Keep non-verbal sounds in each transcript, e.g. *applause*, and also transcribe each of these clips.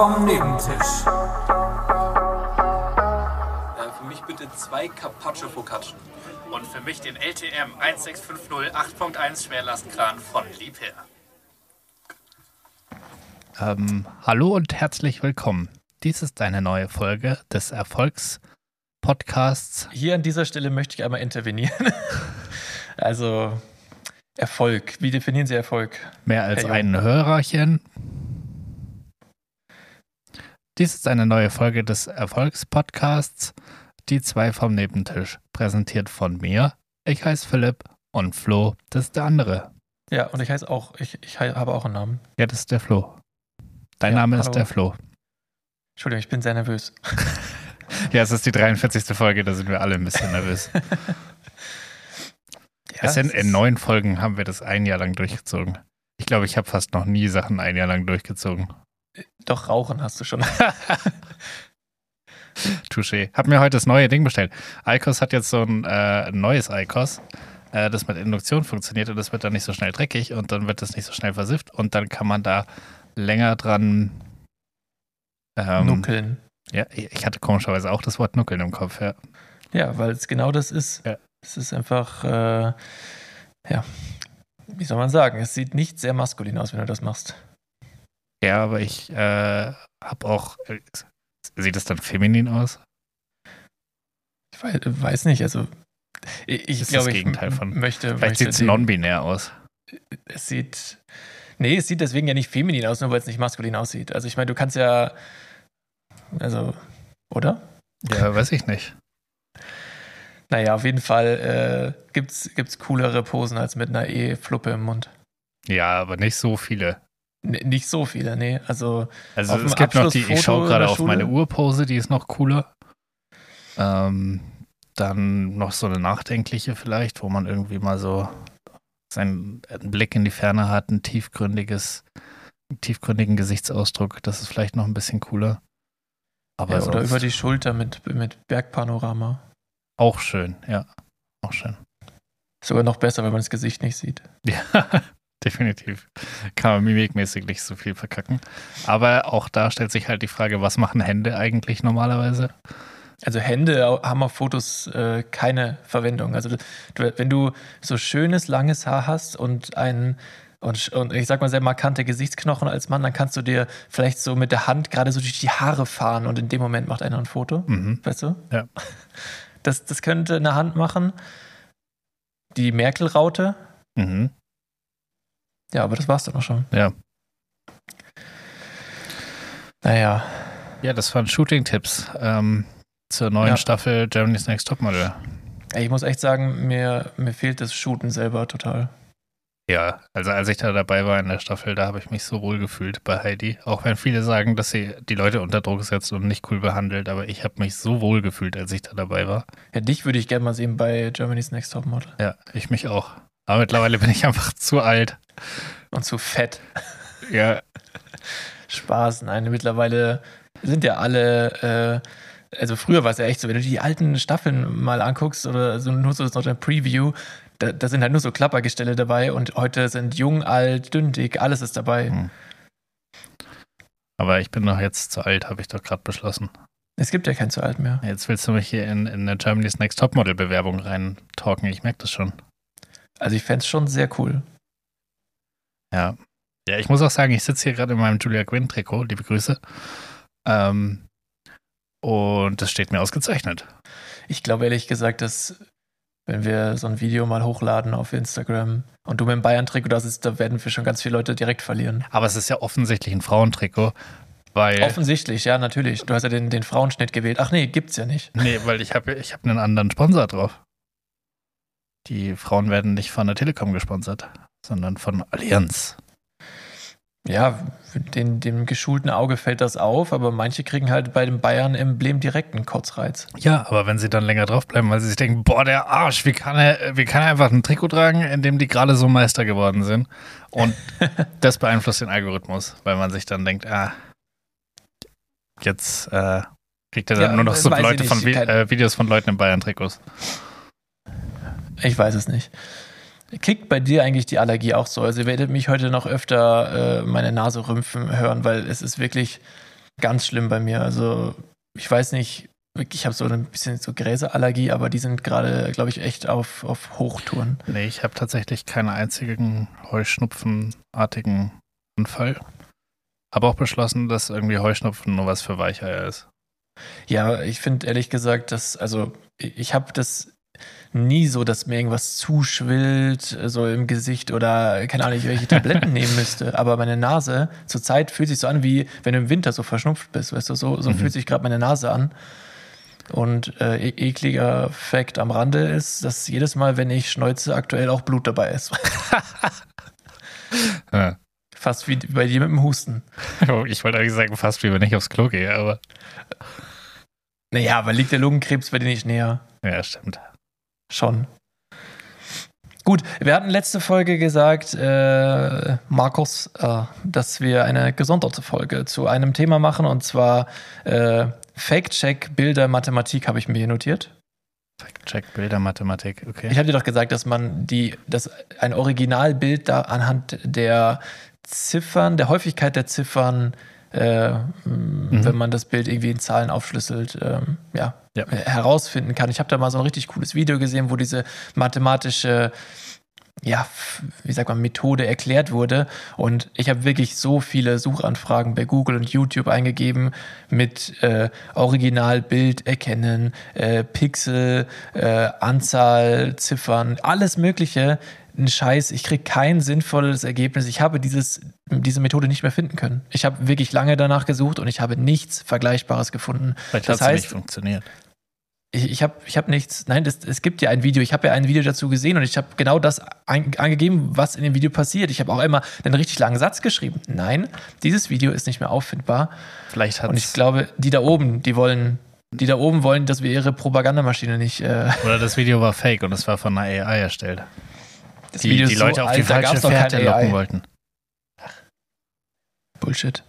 vom Nebentisch. Äh, für mich bitte zwei Carpaccio Focaccia. Und für mich den LTM 1650 8.1 Schwerlastkran von Liebherr. Ähm, hallo und herzlich willkommen. Dies ist eine neue Folge des Erfolgspodcasts. Hier an dieser Stelle möchte ich einmal intervenieren. *laughs* also Erfolg. Wie definieren Sie Erfolg? Mehr als ein Hörerchen. Dies ist eine neue Folge des Erfolgspodcasts. Die zwei vom Nebentisch. Präsentiert von mir. Ich heiße Philipp und Flo, das ist der andere. Ja, und ich heiße auch, ich, ich habe auch einen Namen. Ja, das ist der Flo. Dein Ja, Name hallo. ist der Flo. Entschuldigung, ich bin sehr nervös. *laughs* Ja, es ist die 43. Folge, da sind wir alle ein bisschen nervös. *laughs* Ja, es sind in neun Folgen haben wir das ein Jahr lang durchgezogen. Ich glaube, ich habe fast noch nie Sachen ein Jahr lang durchgezogen. Doch, Rauchen hast du schon. *laughs* Touché. Hab mir heute das neue Ding bestellt. ICOS hat jetzt so ein äh, neues ICOS, äh, das mit Induktion funktioniert und das wird dann nicht so schnell dreckig und dann wird das nicht so schnell versifft und dann kann man da länger dran ähm, Nuckeln. Ja, ich hatte komischerweise auch das Wort Nuckeln im Kopf, ja. Ja, weil es genau das ist. Ja. Es ist einfach, äh, ja, wie soll man sagen, es sieht nicht sehr maskulin aus, wenn du das machst. Ja, aber ich äh, habe auch. Äh, sieht es dann feminin aus? Ich weiß, weiß nicht, also ich, ich das glaube, ich Gegenteil von- möchte, Vielleicht sieht es non-binär aus. es sieht, nee, es sieht deswegen ja nicht feminin aus, nur weil es nicht maskulin aussieht. Also ich meine, du kannst ja, also, oder? Ja, weiß ich nicht. Naja, auf jeden Fall äh, gibt's, gibt's coolere Posen als mit einer E-Fluppe im Mund. Ja, aber nicht so viele. Nicht so viele, nee. Also Also es gibt noch die, ich schaue gerade auf meine Urpose, die ist noch cooler. Ähm, dann noch so eine nachdenkliche vielleicht, wo man irgendwie mal so seinen einen Blick in die Ferne hat, ein tiefgründiges, einen tiefgründigen Gesichtsausdruck. Das ist vielleicht noch ein bisschen cooler. Aber ja, oder über die Schulter mit, mit Bergpanorama. auch schön, ja. Auch schön. Sogar noch besser, wenn man das Gesicht nicht sieht. Ja, definitiv. Kann man mimikmäßig nicht so viel verkacken. Aber auch da stellt sich halt die Frage, was machen Hände eigentlich normalerweise? Also Hände haben auf Fotos äh, keine Verwendung. Also du, wenn du so schönes, langes Haar hast und ein und, und ich sag mal sehr markante Gesichtsknochen als Mann, dann kannst du dir vielleicht so mit der Hand gerade so durch die Haare fahren und in dem Moment macht einer ein Foto. Mhm. Weißt du? Ja. Das, das könnte eine Hand machen. Die Merkel-Raute. Mhm. Ja, aber das war's dann auch schon. Ja. Naja, Ja, das waren Shooting-Tipps ähm, zur neuen Ja. Staffel Germany's Next Topmodel. ich muss echt sagen, mir, mir fehlt das Shooten selber total. Ja, also als ich da dabei war in der Staffel, da habe ich mich so wohl gefühlt bei Heidi. Auch wenn viele sagen, dass sie die Leute unter Druck setzt und nicht cool behandelt, aber ich habe mich so wohl gefühlt, als ich da dabei war. Ja, dich würde ich gerne mal sehen bei Germany's Next Topmodel. Ja, ich mich auch. Aber mittlerweile bin ich einfach zu alt. Und zu fett. Ja, *laughs* Spaß. Nein, mittlerweile sind ja alle, äh, also früher war es ja echt so, wenn du die alten Staffeln mal anguckst oder so nur so, so eine Preview, da, da sind halt nur so Klappergestelle dabei und heute sind jung, alt, dünn, dick, alles ist dabei. Hm. aber ich bin doch jetzt zu alt, habe ich doch gerade beschlossen. Es gibt ja kein zu alt mehr. Jetzt willst du mich hier in, in eine Germany's Next Topmodel Bewerbung reintalken. Ich merke das schon. Also ich fände es schon sehr cool. Ja. Ja, ich muss auch sagen, ich sitze hier gerade in meinem Julia Quinn Trikot. Liebe Grüße. Ähm, und das steht mir ausgezeichnet. Ich glaube ehrlich gesagt, dass wenn wir so ein Video mal hochladen auf Instagram und du mit dem Bayern-Trikot da sitzt, da werden wir schon ganz viele Leute direkt verlieren. Aber es ist ja offensichtlich ein Frauentrikot, weil. Offensichtlich, ja, natürlich. Du hast ja den, den Frauenschnitt gewählt. Ach nee, gibt's ja nicht. Nee, weil ich habe ich hab einen anderen Sponsor drauf. Die Frauen werden nicht von der Telekom gesponsert, sondern von Allianz. Ja, den, dem geschulten Auge fällt das auf, aber manche kriegen halt bei dem Bayern-Emblem direkt einen Kotzreiz. Ja, aber wenn sie dann länger draufbleiben, weil sie sich denken, boah, der Arsch, wie kann er, wie kann er einfach ein Trikot tragen, in dem die gerade so Meister geworden sind? Und *laughs* das beeinflusst den Algorithmus, weil man sich dann denkt, ah, jetzt äh, kriegt er dann Ja, nur noch so Leute nicht. von Vi äh, Videos von Leuten in Bayern-Trikots. Ich weiß es nicht. Kickt bei dir eigentlich die Allergie auch so? Also ihr werdet mich heute noch öfter äh, meine Nase rümpfen hören, weil es ist wirklich, ganz schlimm bei mir. Also ich weiß nicht, ich habe so ein bisschen so Gräserallergie, aber die sind gerade, glaube ich, echt auf, auf Hochtouren. Nee, ich habe tatsächlich keinen einzigen Heuschnupfenartigen Anfall. Habe auch beschlossen, dass irgendwie Heuschnupfen nur was für Weicheier ist. Ja, ich finde ehrlich gesagt, dass, also ich habe das nie so, dass mir irgendwas zuschwillt, so im Gesicht oder keine Ahnung, welche Tabletten *laughs* nehmen müsste. Aber meine Nase zurzeit fühlt sich so an, wie wenn du im Winter so verschnupft bist, weißt du, so, so mhm. fühlt sich gerade meine Nase an. Und äh, e ekliger Fakt am Rande ist, dass jedes Mal, wenn ich schneuze, aktuell auch Blut dabei ist. *laughs* ja. Fast wie bei dir mit dem Husten. *laughs* Ich wollte eigentlich sagen, fast wie wenn ich aufs Klo gehe, aber. Naja, aber liegt der Lungenkrebs bei dir nicht näher? Ja, stimmt. Schon. Gut, wir hatten letzte Folge gesagt, äh, Markus, äh, dass wir eine gesonderte Folge zu einem Thema machen und zwar äh, Fake-Check Bilder Mathematik habe ich mir hier notiert. Fake-Check Bilder Mathematik, okay. Ich habe dir doch gesagt, dass man die, dass ein Originalbild da anhand der Ziffern, der Häufigkeit der Ziffern, äh, mhm. wenn man das Bild irgendwie in Zahlen aufschlüsselt, ähm, ja, ja, herausfinden kann. Ich habe da mal so ein richtig cooles Video gesehen, wo diese mathematische ja, wie sagt man, Methode erklärt wurde. Und ich habe wirklich so viele Suchanfragen bei Google und YouTube eingegeben mit äh, Originalbild erkennen, äh, Pixel, äh, Anzahl, Ziffern, alles Mögliche. Ein Scheiß, ich kriege kein sinnvolles Ergebnis. Ich habe dieses, diese Methode nicht mehr finden können. Ich habe wirklich lange danach gesucht und ich habe nichts Vergleichbares gefunden. Vielleicht das heißt, nicht funktioniert ich, ich habe ich hab nichts, nein, das, es gibt ja ein Video, ich habe ja ein Video dazu gesehen und ich habe genau das ein, angegeben, was in dem Video passiert. Ich habe auch einmal einen richtig langen Satz geschrieben. Nein, dieses Video ist nicht mehr auffindbar. Vielleicht hat Und ich glaube, die da oben, die wollen, die da oben wollen, dass wir ihre Propagandamaschine nicht. Äh Oder das Video war fake und es war von einer AI erstellt. Das die, Video die Leute so auf die alt, falsche Fährte locken wollten. Bullshit.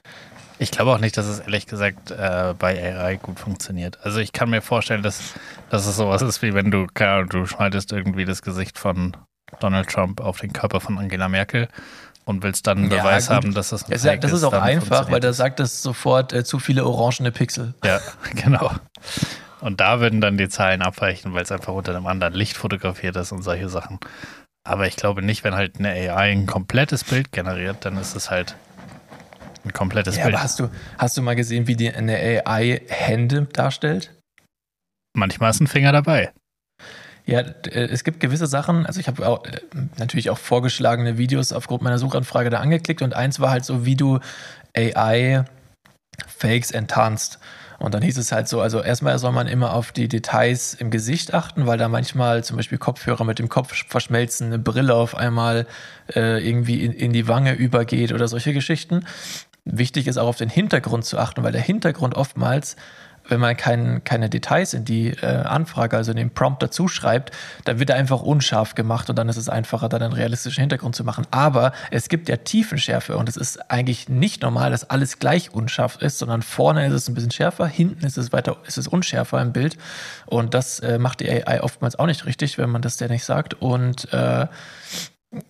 Ich glaube auch nicht, dass es ehrlich gesagt äh, bei AI gut funktioniert. Also ich kann mir vorstellen, dass, dass es sowas ist, wie wenn du, keine Ahnung, du schneidest irgendwie das Gesicht von Donald Trump auf den Körper von Angela Merkel und willst dann einen ja, Beweis gut. haben, dass das ein ja, Das ist auch einfach, weil da sagt es sofort äh, zu viele orangene Pixel. Ja, *laughs* genau. Und da würden dann die Zahlen abweichen, weil es einfach unter einem anderen Licht fotografiert ist und solche Sachen. Aber ich glaube nicht, wenn halt eine AI ein komplettes Bild generiert, dann ist es halt ein komplettes ja, Bild. Aber hast du, hast du mal gesehen, wie die eine AI Hände darstellt? Manchmal ist ein Finger dabei. Ja, äh, es gibt gewisse Sachen, also ich habe auch, äh, natürlich auch vorgeschlagene Videos aufgrund meiner Suchanfrage da angeklickt und eins war halt so, wie du AI Fakes enttarnst. Und dann hieß es halt so, also erstmal soll man immer auf die Details im Gesicht achten, weil da manchmal zum Beispiel Kopfhörer mit dem Kopf verschmelzen, eine Brille auf einmal äh, irgendwie in, in die Wange übergeht oder solche Geschichten. Wichtig ist auch auf den Hintergrund zu achten, weil der Hintergrund oftmals, wenn man kein, keine Details in die äh, Anfrage, also in den Prompt dazu schreibt, dann wird er einfach unscharf gemacht und dann ist es einfacher, dann einen realistischen Hintergrund zu machen. Aber es gibt ja Tiefenschärfe und es ist eigentlich nicht normal, dass alles gleich unscharf ist, sondern vorne ist es ein bisschen schärfer, hinten ist es weiter, ist es unschärfer im Bild und das äh, macht die AI oftmals auch nicht richtig, wenn man das der nicht sagt und äh,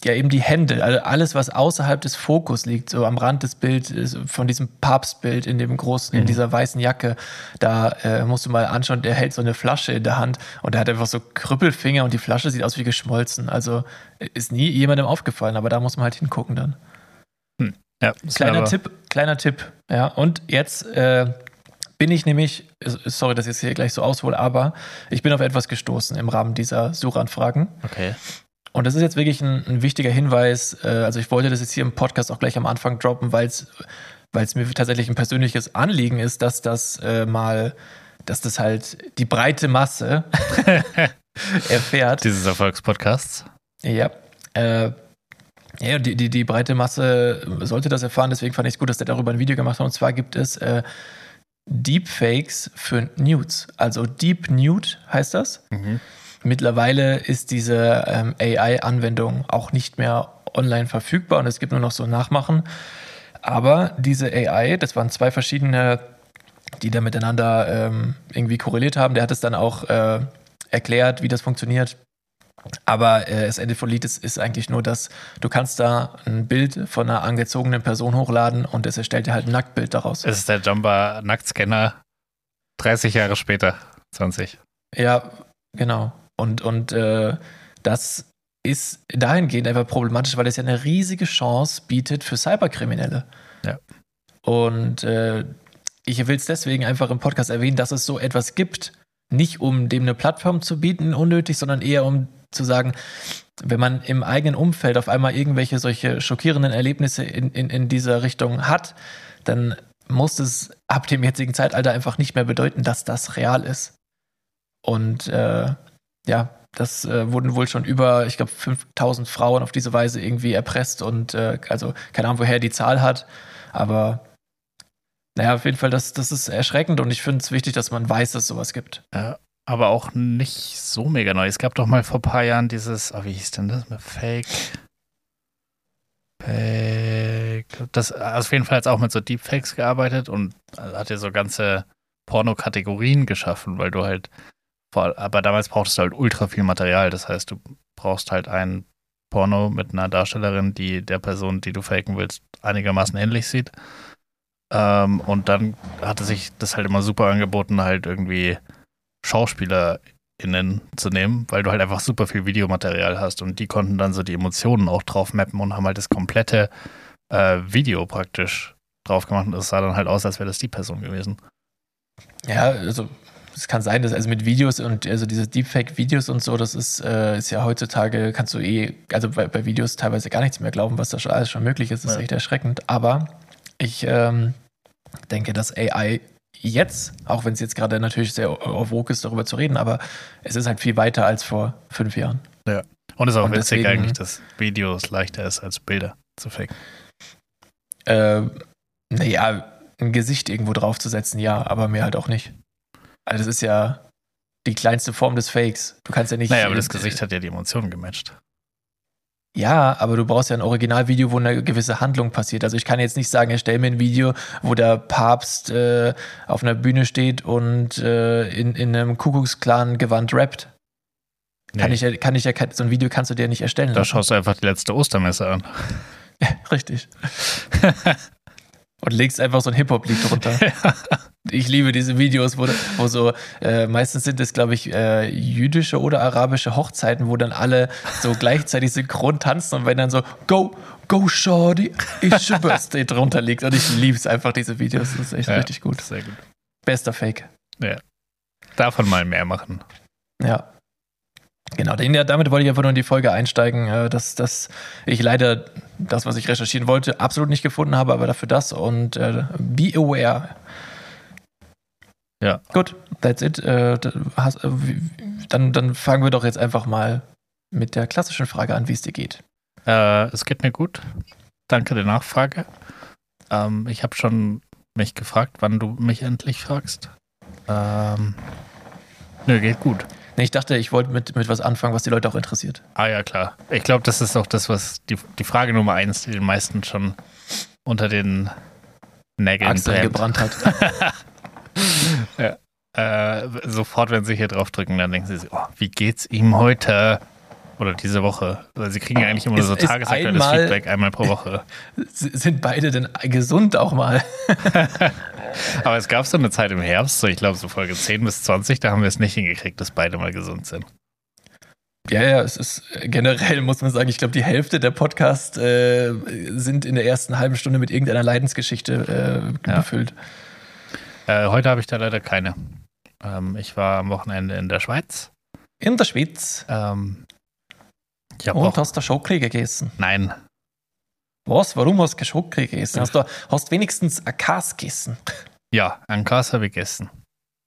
ja eben die Hände, also alles, was außerhalb des Fokus liegt, so am Rand des Bildes, von diesem Papstbild in dem großen, mhm. in dieser weißen Jacke, da äh, musst du mal anschauen, der hält so eine Flasche in der Hand und der hat einfach so Krüppelfinger und die Flasche sieht aus wie geschmolzen. Also ist nie jemandem aufgefallen, aber da muss man halt hingucken dann. Hm. Ja, kleiner Tipp, kleiner Tipp, ja. Und jetzt äh, bin ich nämlich, sorry, dass ich es hier gleich so aushole, aber ich bin auf etwas gestoßen im Rahmen dieser Suchanfragen. Okay. Und das ist jetzt wirklich ein, ein wichtiger Hinweis. Äh, also ich wollte das jetzt hier im Podcast auch gleich am Anfang droppen, weil es weil es mir tatsächlich ein persönliches Anliegen ist, dass das äh, mal, dass das halt die breite Masse *laughs* erfährt. Dieses Erfolgspodcasts. Ja. Äh, ja, die, die, die breite Masse sollte das erfahren, deswegen fand ich es gut, dass der darüber ein Video gemacht hat. Und zwar gibt es äh, Deepfakes für Nudes. Also Deep Nude heißt das. Mhm. Mittlerweile ist diese ähm, AI-Anwendung auch nicht mehr online verfügbar und es gibt nur noch so Nachmachen. Aber diese AI, das waren zwei verschiedene, die da miteinander ähm, irgendwie korreliert haben. Der hat es dann auch äh, erklärt, wie das funktioniert. Aber äh, das Ende von Lied ist, ist eigentlich nur, dass du kannst da ein Bild von einer angezogenen Person hochladen und es erstellt dir halt ein Nacktbild daraus. Es ist der Jumper Nacktscanner 30 Jahre später, 20. Ja, genau. Und, und äh, das ist dahingehend einfach problematisch, weil es ja eine riesige Chance bietet für Cyberkriminelle. Ja. Und äh, ich will es deswegen einfach im Podcast erwähnen, dass es so etwas gibt. Nicht um dem eine Plattform zu bieten, unnötig, sondern eher um zu sagen, wenn man im eigenen Umfeld auf einmal irgendwelche solche schockierenden Erlebnisse in, in, in dieser Richtung hat, dann muss es ab dem jetzigen Zeitalter einfach nicht mehr bedeuten, dass das real ist. Und äh, ja, das äh, wurden wohl schon über, ich glaube, 5000 Frauen auf diese Weise irgendwie erpresst und äh, also keine Ahnung, woher die Zahl hat, aber naja, auf jeden Fall, das, das ist erschreckend und ich finde es wichtig, dass man weiß, dass es sowas gibt. Ja, aber auch nicht so mega neu. Es gab doch mal vor ein paar Jahren dieses, oh, wie hieß denn das? Fake. Fake. Das auf jeden Fall hat es auch mit so Deepfakes gearbeitet und hat ja so ganze Porno-Kategorien geschaffen, weil du halt, aber damals brauchtest du halt ultra viel Material. Das heißt, du brauchst halt ein Porno mit einer Darstellerin, die der Person, die du faken willst, einigermaßen ähnlich sieht. Ähm, und dann hatte sich das halt immer super angeboten, halt irgendwie SchauspielerInnen zu nehmen, weil du halt einfach super viel Videomaterial hast und die konnten dann so die Emotionen auch drauf mappen und haben halt das komplette äh, Video praktisch drauf gemacht und es sah dann halt aus, als wäre das die Person gewesen. Ja, also es kann sein, dass also mit Videos und also diese Deepfake-Videos und so, das ist, äh, ist ja heutzutage, kannst du eh, also bei, bei, Videos teilweise gar nichts mehr glauben, was da schon alles schon möglich ist. Das ist ja. echt erschreckend. Aber ich ähm, denke, dass AI jetzt, auch wenn es jetzt gerade natürlich sehr auf vogue ist, darüber zu reden, aber es ist halt viel weiter als vor fünf Jahren. Ja. Und es ist auch und witzig deswegen, eigentlich, dass Videos leichter ist als Bilder zu faken. Äh, naja, ein Gesicht irgendwo draufzusetzen, ja, aber mehr halt auch nicht. Also das ist ja die kleinste Form des Fakes. Du kannst ja nicht. Naja, aber das Gesicht hat ja die Emotionen gematcht. Ja, aber du brauchst ja ein Originalvideo, wo eine gewisse Handlung passiert. Also ich kann jetzt nicht sagen, erstell mir ein Video, wo der Papst äh, auf einer Bühne steht und äh, in, in einem Kuckucksklan-Gewand rappt. Nee. Kann, ich, kann ich ja, so ein Video kannst du dir nicht erstellen. Da lassen. schaust du einfach die letzte Ostermesse an. *laughs* Richtig. *laughs* und legst einfach so ein Hip-Hop-Lied drunter. *laughs* ja. Ich liebe diese Videos, wo, wo so, äh, meistens sind es, glaube ich, äh, jüdische oder arabische Hochzeiten, wo dann alle so *laughs* gleichzeitig synchron tanzen und wenn dann so, go, go, shorty, it's your *laughs* birthday drunter liegt. Und ich liebe es einfach, diese Videos. Das ist echt ja, richtig gut. Sehr gut. Bester Fake. Ja. Davon mal mehr machen. Ja. Genau, damit wollte ich einfach nur in die Folge einsteigen, äh, dass, dass ich leider das, was ich recherchieren wollte, absolut nicht gefunden habe, aber dafür das und äh, be aware. Ja. Gut, that's it. Äh, äh, dann, dann fangen wir doch jetzt einfach mal mit der klassischen Frage an, wie es dir geht. Äh, es geht mir gut. Danke der Nachfrage. Ähm, ich habe schon mich gefragt, wann du mich endlich fragst. Ähm, nö, geht gut. Nee, ich dachte, ich wollte mit, mit was anfangen, was die Leute auch interessiert. Ah ja, klar. Ich glaube, das ist auch das, was die, die Frage Nummer eins, die den meisten schon unter den Nägeln gebrannt hat. *laughs* ja. Äh, sofort, wenn sie hier draufdrücken, dann denken sie sich, oh, wie geht's ihm heute? Oder diese Woche. Also sie kriegen ja eigentlich immer ist, so tagesaktuelles Feedback einmal pro Woche. *laughs* Sind beide denn gesund auch mal? *laughs* Aber es gab so eine Zeit im Herbst, so ich glaube so Folge 10 bis 20, da haben wir es nicht hingekriegt, dass beide mal gesund sind. Ja, ja, es ist generell, muss man sagen, ich glaube, die Hälfte der Podcasts äh, sind in der ersten halben Stunde mit irgendeiner Leidensgeschichte äh, ja. gefüllt. Äh, heute habe ich da leider keine. Ähm, ich war am Wochenende in der Schweiz. In der Schweiz? Ähm, Und auch, hast du Schoki gegessen? Nein. Was? Warum hast du Schoki gegessen? Hast du hast wenigstens ein Kas gegessen? *laughs* Ja, ein Kas habe ich gegessen.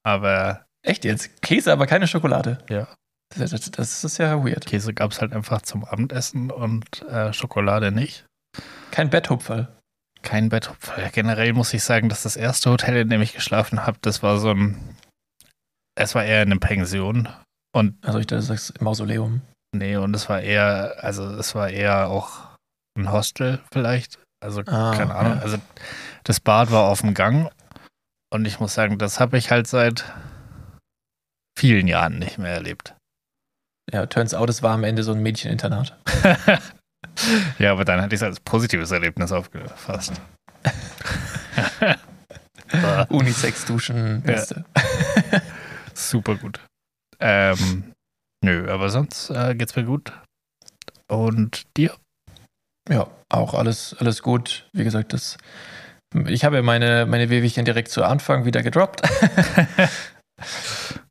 Aber. Echt jetzt? Käse, aber keine Schokolade? Ja. Das, das, das ist ja weird. Käse gab es halt einfach zum Abendessen und äh, Schokolade nicht. Kein Betthupferl. Kein Betthupferl. Generell muss ich sagen, dass das erste Hotel, in dem ich geschlafen habe, das war so ein. Es war eher eine Pension. Und also ich dachte, das Mausoleum. Nee, und es war eher, also es war eher auch ein Hostel vielleicht. Also ah, keine Ahnung. Ja. Also das Bad war auf dem Gang und ich muss sagen, das habe ich halt seit vielen Jahren nicht mehr erlebt. ja, turns out, es war am Ende so ein Mädcheninternat. *laughs* ja, aber dann hatte ich es als positives Erlebnis aufgefasst. *laughs* Unisex-Duschen, beste. Ja. Super gut. Ähm, nö, aber sonst äh, geht's mir gut. Und dir? Ja, auch alles, alles gut. Wie gesagt, das, ich habe ja meine, meine Wehwehchen direkt zu Anfang wieder gedroppt. *laughs*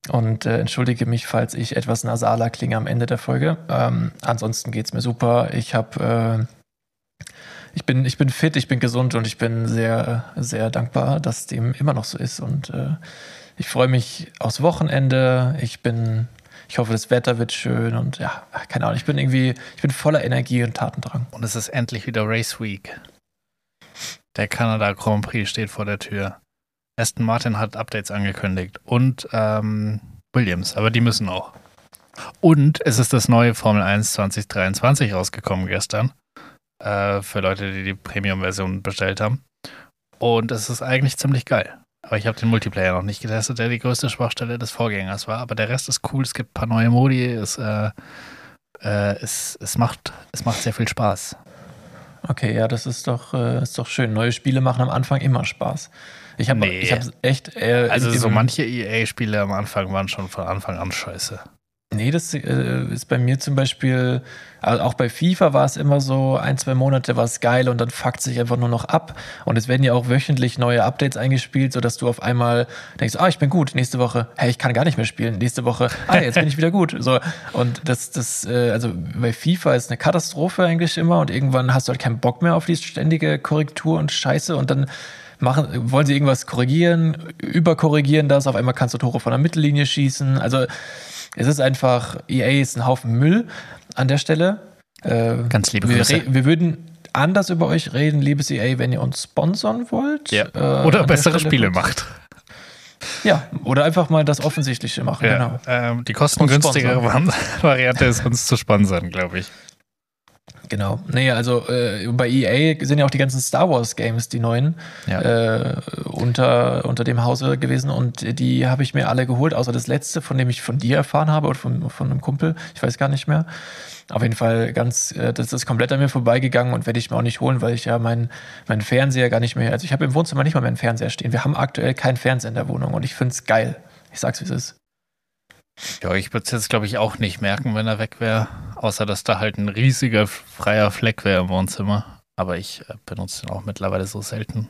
Und äh, entschuldige mich, falls ich etwas nasaler klinge am Ende der Folge. Ähm, ansonsten geht es mir super. Ich habe äh, ich bin, ich bin fit, ich bin gesund und ich bin sehr, sehr dankbar, dass dem immer noch so ist. Und äh, ich freue mich aufs Wochenende. Ich bin, ich hoffe, das Wetter wird schön und ja, keine Ahnung. Ich bin irgendwie, ich bin voller Energie und Tatendrang. Und es ist endlich wieder Race Week. Der Kanada Grand Prix steht vor der Tür. Aston Martin hat Updates angekündigt und ähm, Williams, aber die müssen auch. Und es ist das neue Formel 1 2023 rausgekommen gestern. Äh, für Leute, die die Premium-Version bestellt haben. Und es ist eigentlich ziemlich geil. Aber ich habe den Multiplayer noch nicht getestet, der die größte Schwachstelle des Vorgängers war. Aber der Rest ist cool. Es gibt ein paar neue Modi. Es, äh, äh, es, es, macht, es macht sehr viel Spaß. Okay, ja, das ist doch, äh, ist doch schön. Neue Spiele machen am Anfang immer Spaß. Ich habe nee. hab echt. Also, so manche EA-Spiele am Anfang waren schon von Anfang an scheiße. Nee, das äh, ist bei mir zum Beispiel, also auch bei FIFA war es immer so, ein, zwei Monate war es geil und dann fuckt sich einfach nur noch ab. Und es werden ja auch wöchentlich neue Updates eingespielt, sodass du auf einmal denkst, ah, ich bin gut, nächste Woche, hey, ich kann gar nicht mehr spielen, nächste Woche, ah, jetzt bin ich wieder gut. So, und das, das, äh, also bei FIFA ist eine Katastrophe eigentlich immer und irgendwann hast du halt keinen Bock mehr auf die ständige Korrektur und Scheiße und dann machen, wollen sie irgendwas korrigieren, überkorrigieren das, auf einmal kannst du Tore von der Mittellinie schießen. Also es ist einfach, EA ist ein Haufen Müll an der Stelle. Äh, Ganz liebe wir, Grüße. wir würden anders über euch reden, liebes EA, wenn ihr uns sponsern wollt. Ja. Äh, oder bessere Spiele macht. Ja, oder einfach mal das Offensichtliche machen. Ja, genau. Ähm, die kostengünstigere Variante ist, uns zu sponsern, glaube ich. Genau. Nee, also äh, bei EA sind ja auch die ganzen Star Wars Games, die neuen, ja. äh, unter, unter dem Hause gewesen und die habe ich mir alle geholt, außer das letzte, von dem ich von dir erfahren habe oder von, von einem Kumpel, ich weiß gar nicht mehr. Auf jeden Fall ganz, äh, das ist komplett an mir vorbeigegangen und werde ich mir auch nicht holen, weil ich ja meinen mein Fernseher gar nicht mehr, also ich habe im Wohnzimmer nicht mal mehr einen Fernseher stehen. Wir haben aktuell keinen Fernseher in der Wohnung und ich finde es geil. Ich sag's, wie es ist. Ja, ich würde es jetzt, glaube ich, auch nicht merken, wenn er weg wäre. Außer, dass da halt ein riesiger freier Fleck wäre im Wohnzimmer. Aber ich äh, benutze den auch mittlerweile so selten.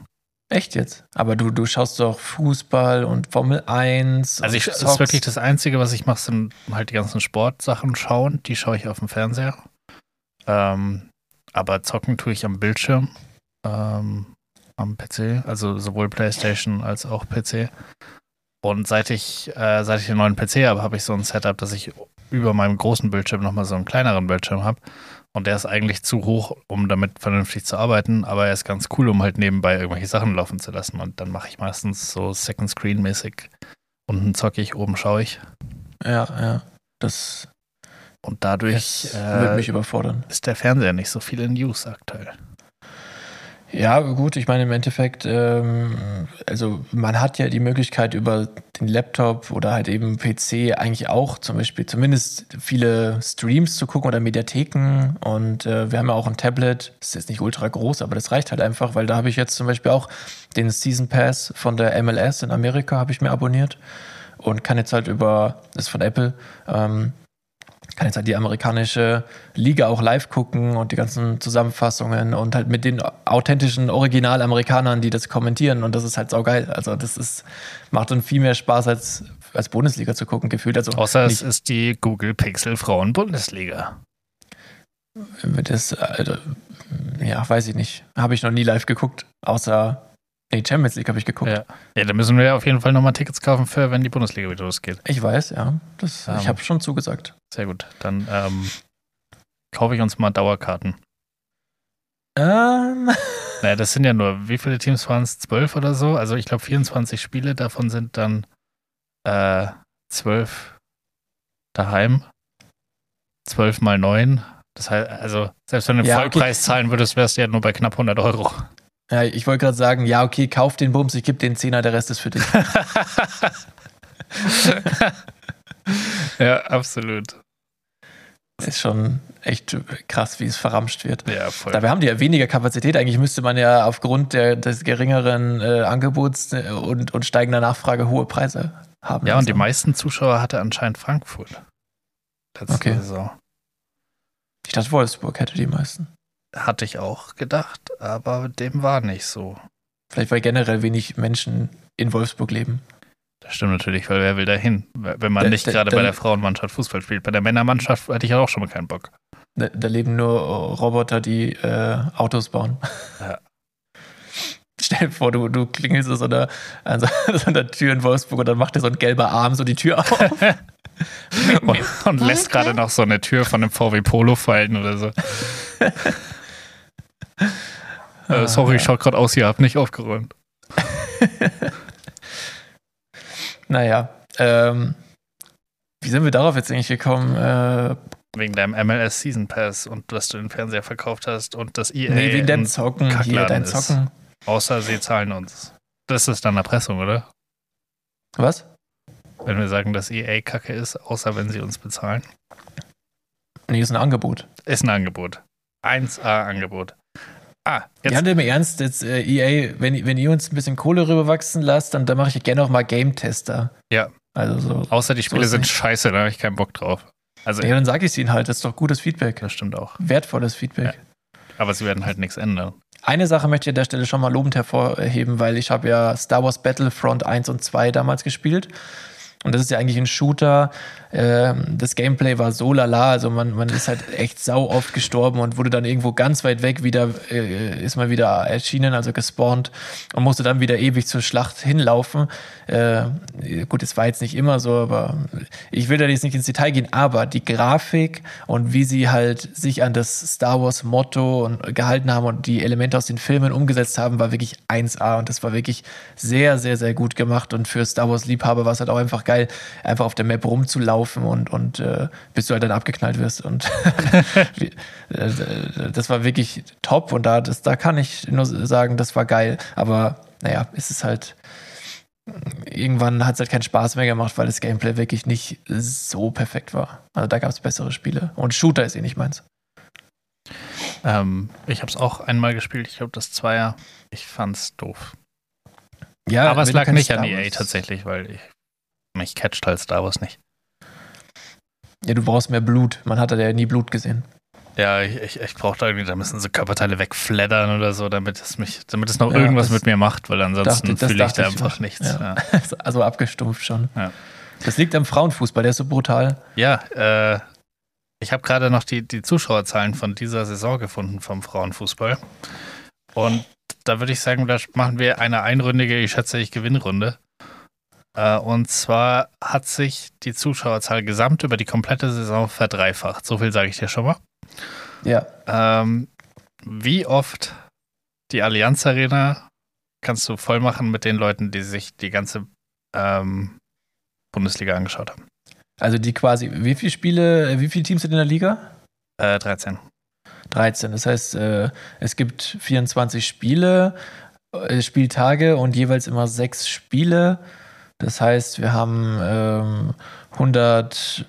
Echt jetzt? Aber du, du schaust doch Fußball und Formel 1. Also, ich, das ist wirklich das Einzige, was ich mache, sind halt die ganzen Sportsachen schauen. Die schaue ich auf dem Fernseher. Ähm, aber zocken tue ich am Bildschirm. Ähm, am PC. Also sowohl PlayStation als auch PC. Und seit ich, äh, seit ich den neuen PC habe, habe ich so ein Setup, dass ich über meinem großen Bildschirm nochmal so einen kleineren Bildschirm habe. Und der ist eigentlich zu hoch, um damit vernünftig zu arbeiten, aber er ist ganz cool, um halt nebenbei irgendwelche Sachen laufen zu lassen. Und dann mache ich meistens so Second Screen-mäßig. Unten zocke ich, oben schaue ich. Ja, ja. Das. Und dadurch äh, wird mich überfordern. Ist der Fernseher nicht so viel in Use aktuell. Ja, gut, ich meine im Endeffekt, ähm, also man hat ja die Möglichkeit über den Laptop oder halt eben PC eigentlich auch zum Beispiel zumindest viele Streams zu gucken oder Mediatheken. Und äh, wir haben ja auch ein Tablet, das ist jetzt nicht ultra groß, aber das reicht halt einfach, weil da habe ich jetzt zum Beispiel auch den Season Pass von der MLS in Amerika habe ich mir abonniert und kann jetzt halt über, das ist von Apple, ähm, kann jetzt halt die amerikanische Liga auch live gucken und die ganzen Zusammenfassungen und halt mit den authentischen Originalamerikanern, die das kommentieren und das ist halt saugeil. Also das ist, macht dann viel mehr Spaß als, als Bundesliga zu gucken, gefühlt. Also Außer es ist die Google Pixel Frauen Bundesliga. Das, also, ja, weiß ich nicht. Habe ich noch nie live geguckt, außer Nee, Champions League habe ich geguckt. Ja. ja, da müssen wir auf jeden Fall nochmal Tickets kaufen für, wenn die Bundesliga wieder losgeht. Ich weiß, ja. Das, um, ich ähm, habe schon zugesagt. Sehr gut. Dann ähm, kaufe ich uns mal Dauerkarten. Ähm. *laughs* Naja, das sind ja nur, wie viele Teams waren es? Zwölf oder so? Also ich glaube 24 Spiele, davon sind dann äh, zwölf daheim. Zwölf mal neun. Das heißt, also selbst wenn du den ja, Vollpreis okay. zahlen würdest, wärst du ja nur bei knapp 100 Euro. Ja, ich wollte gerade sagen, ja, okay, kauf den Bums, ich gebe den Zehner, der Rest ist für dich. *laughs* ja, absolut. ist schon echt krass, wie es verramscht wird. Ja, voll. Dabei haben die ja weniger Kapazität. Eigentlich müsste man ja aufgrund der, des geringeren äh, Angebots äh, und, und steigender Nachfrage hohe Preise haben. Ja, und die meisten Zuschauer hatte anscheinend Frankfurt. Letzte Okay. Saison. Ich dachte, Wolfsburg hätte die meisten. Hatte ich auch gedacht, aber dem war nicht so. Vielleicht, weil generell wenig Menschen in Wolfsburg leben. Das stimmt natürlich, weil wer will da hin? Wenn man Da- nicht da- gerade da- bei der Frauenmannschaft Fußball spielt. Bei der Männermannschaft hätte ich auch schon mal keinen Bock. Da, da leben nur Roboter, die äh, Autos bauen. Ja. *laughs* Stell dir vor, du, du klingelst so an, an so *laughs* so einer Tür in Wolfsburg und dann macht dir so ein gelber Arm so die Tür auf. *laughs* Und, und lässt gerade noch so eine Tür von einem VW Polo fallen oder so. Äh, sorry, ich schaut gerade aus, ihr habt nicht aufgeräumt. *laughs* Naja, ähm, wie sind wir darauf jetzt eigentlich gekommen? Äh, Wegen deinem MLS Season Pass und dass du den Fernseher verkauft hast und das EA. nee, wegen deinem ein- Zocken, hier, dein ist. Zocken. Außer sie zahlen uns. Das ist dann Erpressung, oder? Was? Wenn wir sagen, dass EA kacke ist, außer wenn sie uns bezahlen. Nee, ist ein Angebot. Ist ein Angebot. 1A-Angebot. Ah, Ja, jetzt. im Ernst, jetzt, äh, EA, wenn, wenn ihr uns ein bisschen Kohle rüberwachsen lasst, dann, dann mache ich gerne auch mal Game-Tester. Ja. Also so. Außer die so Spiele ist sind nicht. scheiße, da habe ich keinen Bock drauf. Also, Ja, dann sage ich es ihnen halt. Das ist doch gutes Feedback. das stimmt auch. Wertvolles Feedback. Aber sie werden halt nichts ändern. Eine Sache möchte ich an der Stelle schon mal lobend hervorheben, weil ich habe ja Star Wars Battlefront 1 und 2 damals gespielt. Und das ist ja eigentlich ein Shooter. Ähm, das Gameplay war so lala, also man, man ist halt echt sau oft gestorben und wurde dann irgendwo ganz weit weg wieder, äh, ist mal wieder erschienen, also gespawnt und musste dann wieder ewig zur Schlacht hinlaufen. Äh, gut, das war jetzt nicht immer so, aber ich will da jetzt nicht ins Detail gehen, aber die Grafik und wie sie halt sich an das Star Wars Motto und gehalten haben und die Elemente aus den Filmen umgesetzt haben, war wirklich 1A und das war wirklich sehr, sehr, sehr gut gemacht und für Star Wars Liebhaber war es halt auch einfach geil, einfach auf der Map rumzulaufen und, und äh, bis du halt dann abgeknallt wirst und *laughs* *laughs* äh, das war wirklich top und da, das, da kann ich nur sagen, das war geil, aber naja, es ist halt irgendwann hat es halt keinen Spaß mehr gemacht, weil das Gameplay wirklich nicht so perfekt war. Also da gab es bessere Spiele. Und Shooter ist eh nicht meins. Ähm, ich habe es auch einmal gespielt. Ich glaube, das Zweier. Ich fand's doof. Ja, Aber es lag nicht an EA tatsächlich, weil ich, mich catcht halt Star Wars nicht. Ja, du brauchst mehr Blut. Man hat ja nie Blut gesehen. Ja, ich, ich, ich brauche da irgendwie, da müssen so Körperteile wegfleddern oder so, damit es mich, damit es noch Ja, irgendwas mit mir macht, weil ansonsten fühle ich da ich einfach auch. nichts. Ja. Ja, *laughs* Also abgestumpft schon. Ja. Das liegt am Frauenfußball, der ist so brutal. ja äh, ich habe gerade noch die, die Zuschauerzahlen von dieser Saison gefunden vom Frauenfußball. Und da würde ich sagen, da machen wir eine einründige, ich schätze ich, Gewinnrunde. Äh, und zwar hat sich die Zuschauerzahl gesamt über die komplette Saison verdreifacht. So viel sage ich dir schon mal. Ja. Ähm, wie oft die Allianz Arena kannst du voll machen mit den Leuten, die sich die ganze ähm, Bundesliga angeschaut haben? Also die quasi, wie viele Spiele, wie viele Teams sind in der Liga? Äh, 13. 13. Das heißt, äh, es gibt 24 Spiele, äh, Spieltage und jeweils immer sechs Spiele. Das heißt, wir haben ähm, 108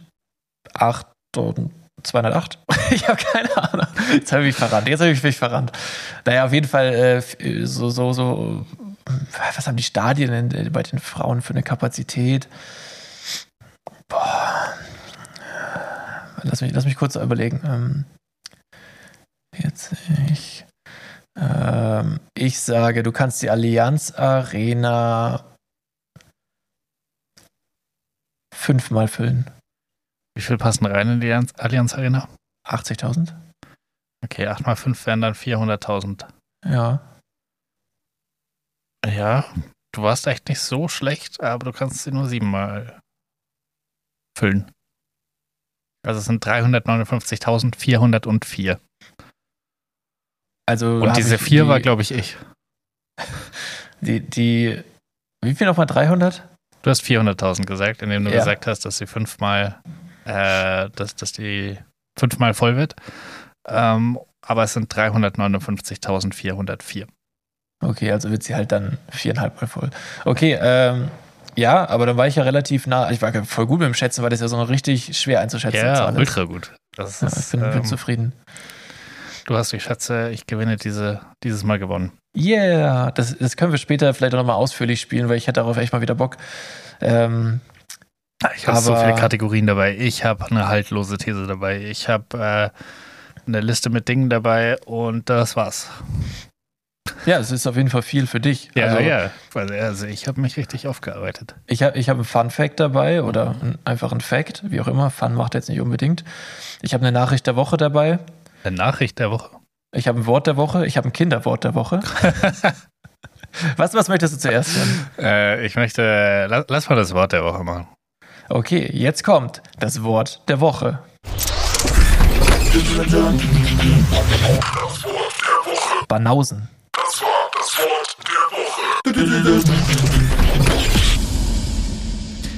und 208. *laughs* ich habe keine Ahnung. Jetzt habe ich mich verrannt. Jetzt habe ich mich verrannt. Naja, auf jeden Fall äh, f- so, so, so. Was haben die Stadien denn bei den Frauen für eine Kapazität? Boah. Lass mich, lass mich kurz überlegen. Ähm, 40. Ähm, ich sage, du kannst die Allianz Arena fünfmal füllen. Wie viel passen rein in die Allianz- Arena? 80.000? Okay, 8 mal 5 wären dann 400.000. Ja. Ja, du warst echt nicht so schlecht, aber du kannst sie nur siebenmal füllen. Also es sind 359.404. Also Und diese ich 4 die, war, glaube ich, ich. *laughs* Die, die, wie viel nochmal? 300? Du hast 400.000 gesagt, indem du Ja. gesagt hast, dass sie fünfmal, äh, dass, dass die fünfmal voll wird. Ähm, aber es sind 359.404. Okay, also wird sie halt dann viereinhalb Mal voll. Okay, ähm, ja, aber dann war ich ja relativ nah. Ich war voll gut dem Schätzen, weil das ja so richtig schwer einzuschätzende Ja, Zahl ist. ultra gut. Das Ja, ist, ich bin, bin ähm, zufrieden. Du hast die Schätze, ich gewinne diese, dieses Mal gewonnen. Yeah, das, das können wir später vielleicht auch nochmal ausführlich spielen, weil ich hätte darauf echt mal wieder Bock. Ähm, Ich habe so viele Kategorien dabei. Ich habe eine haltlose These dabei. Ich habe äh, eine Liste mit Dingen dabei und das war's. ja, es ist auf jeden Fall viel für dich. Ja, also, ja. Also, also ich habe mich richtig aufgearbeitet. Ich habe ich hab einen Fun Fact dabei oder ein, einfach ein Fact, wie auch immer. Fun macht jetzt nicht unbedingt. Ich habe eine Nachricht der Woche dabei. Eine Nachricht der Woche. Ich habe ein Wort der Woche. Ich habe ein Kinderwort der Woche. *laughs* was, was möchtest du zuerst hören? Äh, ich möchte, lass, lass mal das Wort der Woche machen. Okay, jetzt kommt das Wort der Woche. Banausen.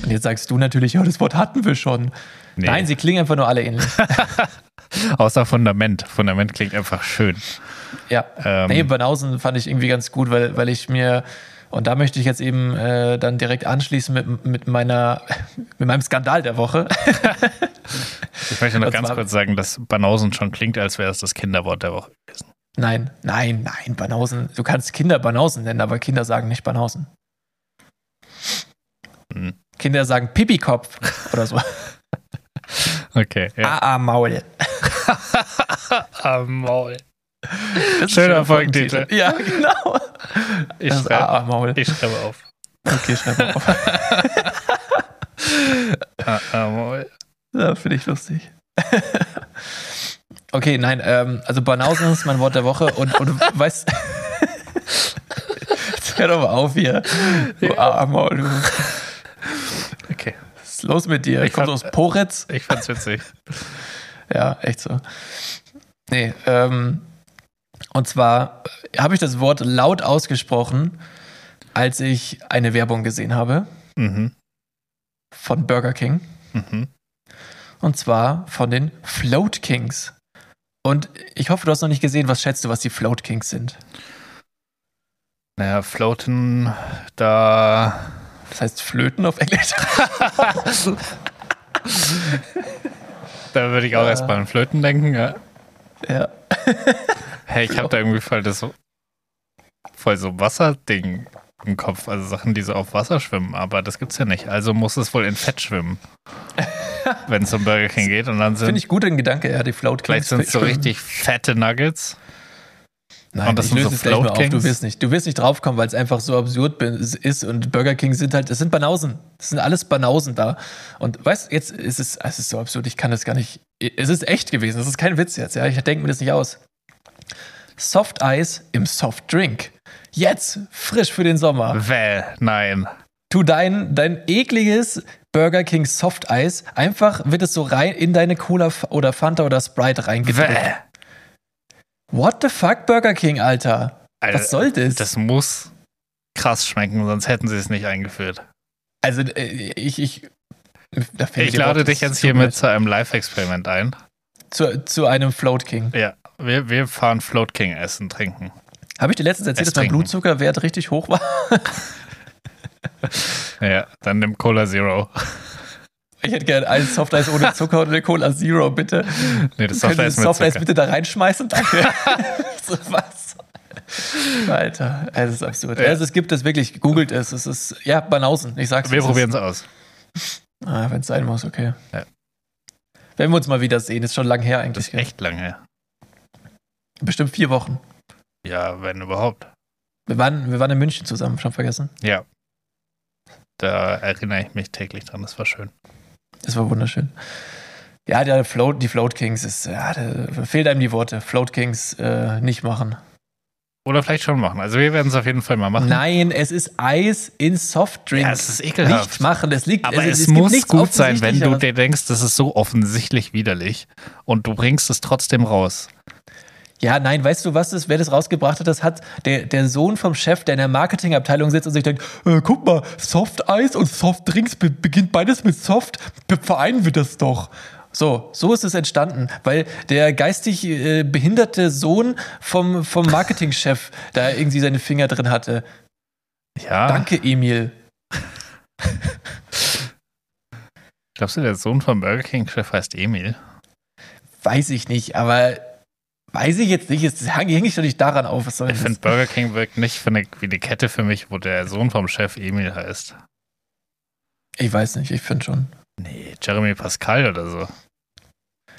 Und jetzt sagst du natürlich, ja, das Wort hatten wir schon. Nee. Nein, sie klingen einfach nur alle ähnlich. *laughs* *laughs* Außer Fundament. Fundament klingt einfach schön. Ja. Ähm, nee, Banausen fand ich irgendwie ganz gut, weil, weil ich mir, und da möchte ich jetzt eben äh, dann direkt anschließen mit, mit meiner, *laughs* mit meinem Skandal der Woche. *laughs* Ich möchte noch ganz kurz sagen, dass Banausen schon klingt, als wäre es das Kinderwort der Woche gewesen. Nein, nein, nein, Banausen. Du kannst Kinder Banausen nennen, aber Kinder sagen nicht Banausen. Hm. Kinder sagen Pipikopf oder so. Okay. Ja. Ah, Maul. *laughs* Am Maul. Ein Schöner Folgentitel. Ja, genau. Ich schreibe, ich schreibe auf. Okay, schreib mal auf. *laughs* Ah, ah, Maul. Ja, finde ich lustig. *laughs* okay, nein, ähm, also Banausen ist mein Wort der Woche und, und weißt. Jetzt hör doch mal auf hier. Du Armer, du. Okay. Was ist los mit dir? Ich du fand- aus Poritz? Ich fand's witzig. Ja, echt so. Nee, ähm, und zwar habe ich das Wort laut ausgesprochen, als ich eine Werbung gesehen habe Mhm. von Burger King. Mhm. Und zwar von den Float Kings. Und ich hoffe, du hast noch nicht gesehen, was schätzt du, was die Float Kings sind? Naja, Floaten, da. Das heißt Flöten auf Englisch. *laughs* *laughs* Da würde ich auch Äh. erstmal an Flöten denken, ja. ja. *laughs* Hey, ich habe da irgendwie voll das so, voll so Wasserding im Kopf, also Sachen, die so auf Wasser schwimmen, aber das gibt's ja nicht. Also muss es wohl in Fett schwimmen. *laughs* Wenn es um Burger King geht und dann Finde sind ich gut den Gedanke, ja, die Float Kings. vielleicht sind es so richtig fette Nuggets. Nein, und das ich löse so es gleich mal auf. Du wirst nicht, du wirst nicht draufkommen, weil es einfach so absurd ist und Burger King sind halt, es sind Banausen. Das sind alles Banausen da. Und weißt, jetzt ist es, es ist so absurd, ich kann das gar nicht. Es ist echt gewesen, das ist kein Witz jetzt, ja. Ich denke mir das nicht aus. Soft Eis im Soft Drink. Jetzt, frisch für den Sommer. Wäh, nein. Tu dein, dein ekliges Burger King Soft Eis, einfach wird es so rein in deine Cola oder Fanta oder Sprite reingedrückt. Wäh. What the fuck, Burger King, Alter? Alter, Was soll das? Das muss krass schmecken, sonst hätten sie es nicht eingeführt. Also, äh, ich, ich, Ich die lade dich jetzt hiermit zu einem Live-Experiment ein. zu, zu einem Float King. Ja, wir, wir fahren Float King essen, trinken. Habe ich dir letztens erzählt, Es dass mein trinken. Blutzuckerwert richtig hoch war? *laughs* Ja, dann nimm Cola Zero. *laughs* Ich hätte gerne ein Softeis ohne Zucker und eine Cola Zero, bitte. Nee, das Können Sie Softeis das Softeis bitte da reinschmeißen? Danke. *laughs* so was. Alter, es ist absurd. Ja. Also es gibt es wirklich, googelt es. Es ist, ja, Banausen. Ich sag's Wir probieren es aus. Ah, wenn es sein muss, okay. Ja. Wenn wir uns mal wieder sehen, ist schon lang her Das eigentlich. ist echt lange her. Bestimmt vier Wochen. Ja, wenn überhaupt. Wir waren, wir waren in München zusammen, schon vergessen. Ja. Da erinnere ich mich täglich dran. Das war schön. Das war wunderschön. Ja, der Float, die Float Kings ist, ja, da fehlt einem die Worte. Float Kings äh, nicht machen. Oder vielleicht schon machen. Also wir werden es auf jeden Fall mal machen. Nein, es ist Eis in Softdrinks. Ja, es ist ekelhaft. Nicht machen, das liegt. Aber also, es, gibt muss gut sein, wenn du dir denkst, das ist so offensichtlich widerlich und du bringst es trotzdem raus. Ja, nein, weißt du, was das, wer das rausgebracht hat? Das hat der, der Sohn vom Chef, der in der Marketingabteilung sitzt und sich denkt, äh, guck mal, Soft Eis und Soft Drinks be beginnt beides mit Soft, Be vereinen wir das doch. So, so ist es entstanden, weil der geistig äh, behinderte Sohn vom, vom Marketingchef *laughs* da irgendwie seine Finger drin hatte. Ja. Danke, Emil. Glaubst du, der Sohn vom Burger King-Chef heißt Emil? weiß ich nicht, aber weiß ich jetzt nicht. Jetzt hänge ich doch nicht daran auf. Was soll ich finde, Burger King wirkt nicht eine, wie eine Kette für mich, wo der Sohn vom Chef Emil heißt. Ich weiß nicht, ich finde schon. Nee, Jeremy Pascal oder so.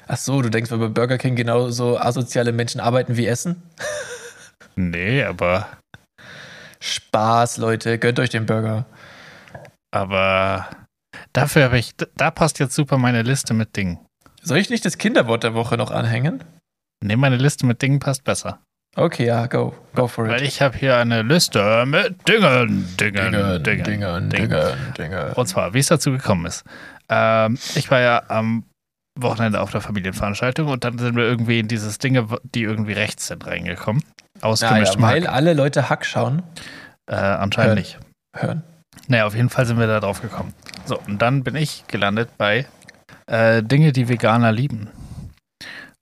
Ach so, du denkst, weil bei Burger King genauso asoziale Menschen arbeiten wie Essen? nee, aber. Spaß, Leute, gönnt euch den Burger. Aber dafür habe ich, da passt jetzt super meine Liste mit Dingen. Soll ich nicht das Kinderwort der Woche noch anhängen? Nee, meine Liste mit Dingen passt besser. Okay, ja, go. Go for it. Weil ich habe hier eine Liste mit Dingen, Dingen, Dingen, Dingen, Dingen, Dingen, Dingen. Und zwar, wie es dazu gekommen ist. Ähm, ich war ja am Wochenende auf der Familienveranstaltung und dann sind wir irgendwie in dieses Dinge, die irgendwie rechts sind, reingekommen. Ausgemischt ja, Weil alle Leute Hack schauen. Äh, anscheinend Hören. nicht. Hören. Naja, auf jeden Fall sind wir da drauf gekommen. So, und dann bin ich gelandet bei äh, Dinge, die Veganer lieben.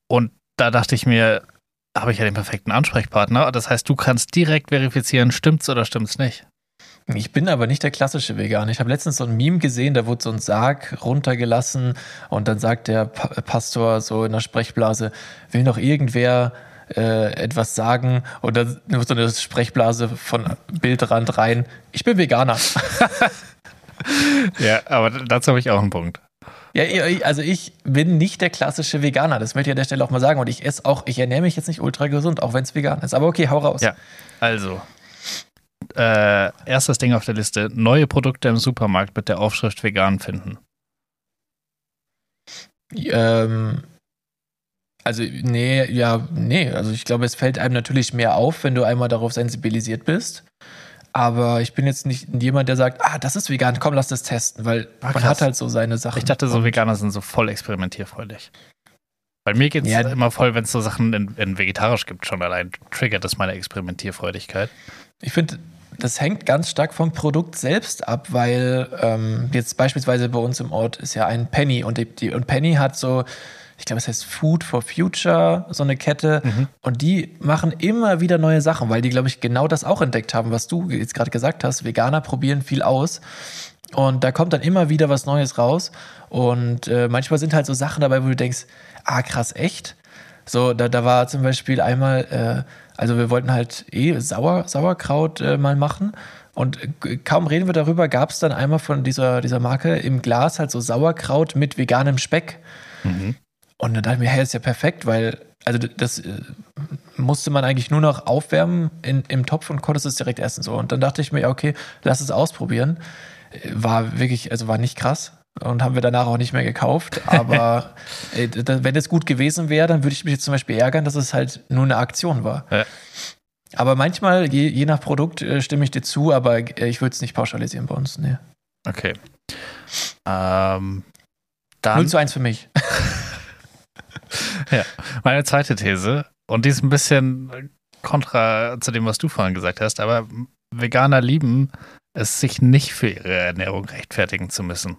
Und da dachte ich mir, habe ich ja den perfekten Ansprechpartner. Das heißt, du kannst direkt verifizieren, stimmt's oder stimmt's nicht. Ich bin aber nicht der klassische Veganer. Ich habe letztens so ein Meme gesehen, da wurde so ein Sarg runtergelassen und dann sagt der pa Pastor so in der Sprechblase, will noch irgendwer äh, etwas sagen und dann nur so eine Sprechblase von Bildrand rein. Ich bin Veganer. *laughs* ja, aber dazu habe ich auch einen Punkt. Ja, also ich bin nicht der klassische Veganer, das möchte ich an der Stelle auch mal sagen. Und ich esse auch, ich ernähre mich jetzt nicht ultra gesund, auch wenn es vegan ist. Aber okay, hau raus. Ja, also. Äh, erstes Ding auf der Liste: neue Produkte im Supermarkt mit der Aufschrift vegan finden. Ähm, also, nee, ja, nee. Also, ich glaube, es fällt einem natürlich mehr auf, wenn du einmal darauf sensibilisiert bist. Aber ich bin jetzt nicht jemand, der sagt, ah, das ist vegan, komm, lass das testen, weil ah, man hat halt so seine Sachen. Ich dachte, so Veganer sind so voll experimentierfreudig. Bei mir geht es ja. immer voll, wenn es so Sachen in, in, vegetarisch gibt, schon allein triggert das meine Experimentierfreudigkeit. Ich finde, das hängt ganz stark vom Produkt selbst ab, weil ähm, jetzt beispielsweise bei uns im Ort ist ja ein Penny und, die, die, und Penny hat so ich glaube, es heißt Food for Future, so eine Kette. Mhm. Und die machen immer wieder neue Sachen, weil die, glaube ich, genau das auch entdeckt haben, was du jetzt gerade gesagt hast. Veganer probieren viel aus. Und da kommt dann immer wieder was Neues raus. Und äh, manchmal sind halt so Sachen dabei, wo du denkst, ah, krass, echt? So, da, da war zum Beispiel einmal, äh, also wir wollten halt eh Sauer, Sauerkraut äh, mal machen. Und äh, kaum reden wir darüber, gab es dann einmal von dieser, dieser Marke im Glas halt so Sauerkraut mit veganem Speck. Mhm. Und dann dachte ich mir, hey, ist ja perfekt, weil, also das äh, musste man eigentlich nur noch aufwärmen in, im Topf und konntest es direkt essen. So. Und dann dachte ich mir, okay, lass es ausprobieren. Äh, war wirklich, also war nicht krass und haben wir danach auch nicht mehr gekauft. Aber *laughs* äh, wenn es gut gewesen wäre, dann würde ich mich jetzt zum Beispiel ärgern, dass es halt nur eine Aktion war. Ja. Aber manchmal, je, je, nach Produkt, äh, stimme ich dir zu, aber äh, ich würde es nicht pauschalisieren bei uns. Nee. Okay. Ähm, dann 0 zu 1 für mich. *laughs* *laughs* ja, meine zweite These, und die ist ein bisschen kontra zu dem, was du vorhin gesagt hast, aber Veganer lieben es, sich nicht für ihre Ernährung rechtfertigen zu müssen.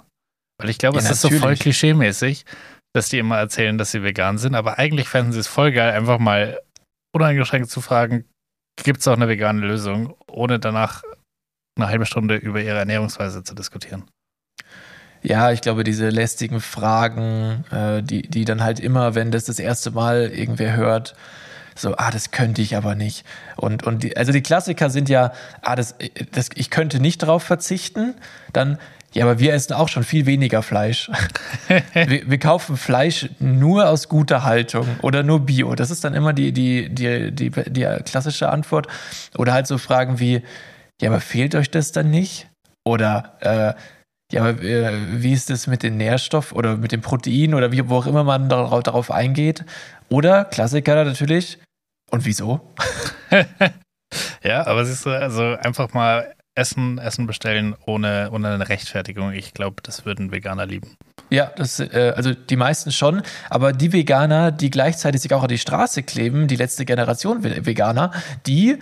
Weil ich glaube, ja, es natürlich. ist so voll klischeemäßig, dass die immer erzählen, dass sie vegan sind, aber eigentlich fänden sie es voll geil, einfach mal uneingeschränkt zu fragen, gibt es auch eine vegane Lösung, ohne danach eine halbe Stunde über ihre Ernährungsweise zu diskutieren ja, ich glaube, diese lästigen Fragen, äh, die, die dann halt immer, wenn das das erste Mal irgendwer hört, so, ah, das könnte ich aber nicht. Und, und die, also die Klassiker sind ja, ah, das, das, ich könnte nicht drauf verzichten. Dann, ja, aber wir essen auch schon viel weniger Fleisch. *laughs* wir, wir, kaufen Fleisch nur aus guter Haltung oder nur Bio. Das ist dann immer die, die, die, die, die klassische Antwort. Oder halt so Fragen wie, ja, aber fehlt euch das dann nicht? Oder äh, ja, aber äh, wie ist das mit den Nährstoffen oder mit dem Protein oder wie, wo auch immer man darauf, darauf eingeht? Oder Klassiker natürlich. Und wieso? *laughs* ja, aber siehst du, also einfach mal Essen, Essen bestellen ohne, ohne eine Rechtfertigung. Ich glaube, das würden Veganer lieben. Ja, das, äh, also die meisten schon, aber die Veganer, die gleichzeitig sich auch an die Straße kleben, die letzte Generation Veganer, die,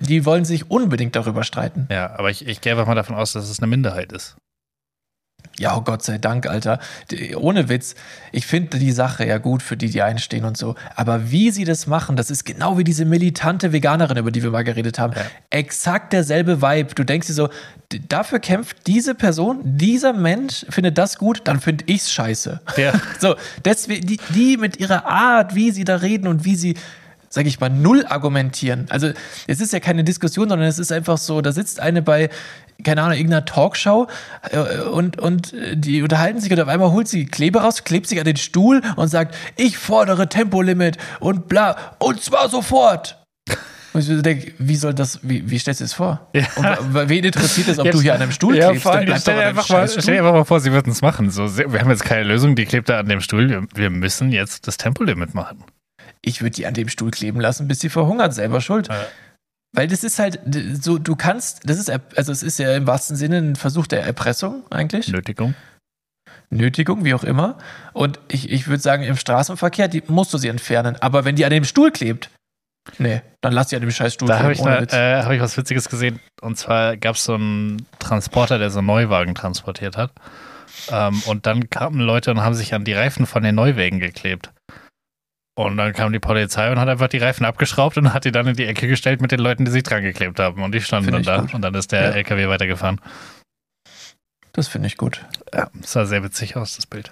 die wollen sich unbedingt darüber streiten. Ja, aber ich, ich gehe einfach mal davon aus, dass es eine Minderheit ist. Ja, oh Gott sei Dank, Alter. Ohne Witz. Ich finde die Sache ja gut für die, die einstehen und so. Aber wie sie das machen, das ist genau wie diese militante Veganerin, über die wir mal geredet haben. Ja. Exakt derselbe Vibe. Du denkst dir so, dafür kämpft diese Person, dieser Mensch findet das gut, dann finde ich's scheiße. Ja. *laughs* So, deswegen, die, die mit ihrer Art, wie sie da reden und wie sie sage ich mal, null argumentieren. Also es ist ja keine Diskussion, sondern es ist einfach so, da sitzt eine bei, keine Ahnung, irgendeiner Talkshow äh, und, und die unterhalten sich und auf einmal holt sie Kleber raus, klebt sich an den Stuhl und sagt, ich fordere Tempolimit und bla, und zwar sofort. Und ich denke, wie soll das, wie, wie stellst du das vor? Ja. Und wen interessiert es, ob jetzt, du hier an einem Stuhl ja, klebst? Vor allem, stell, dir einfach mal, stell dir einfach mal vor, sie würden es machen. So, wir haben jetzt keine Lösung, die klebt da an dem Stuhl. Wir, wir müssen jetzt das Tempolimit machen ich würde die an dem Stuhl kleben lassen, bis sie verhungert, selber schuld. Ja. Weil das ist halt so, du kannst, das ist, also es ist ja im wahrsten Sinne ein Versuch der Erpressung eigentlich. Nötigung. Nötigung, wie auch immer. Und ich, ich würde sagen, im Straßenverkehr, die musst du sie entfernen. Aber wenn die an dem Stuhl klebt, nee, dann lass sie an dem scheiß Stuhl da kleben. Da habe ich, äh, hab ich was Witziges gesehen. Und zwar gab es so einen Transporter, der so Neuwagen transportiert hat. Ähm, und dann kamen Leute und haben sich an die Reifen von den Neuwagen geklebt. Und dann kam die Polizei und hat einfach die Reifen abgeschraubt und hat die dann in die Ecke gestellt mit den Leuten, die sich dran geklebt haben. Und die standen dann da. Gut. Und dann ist der ja. LKW weitergefahren. Das finde ich gut. Ja, sah sehr witzig aus, das Bild.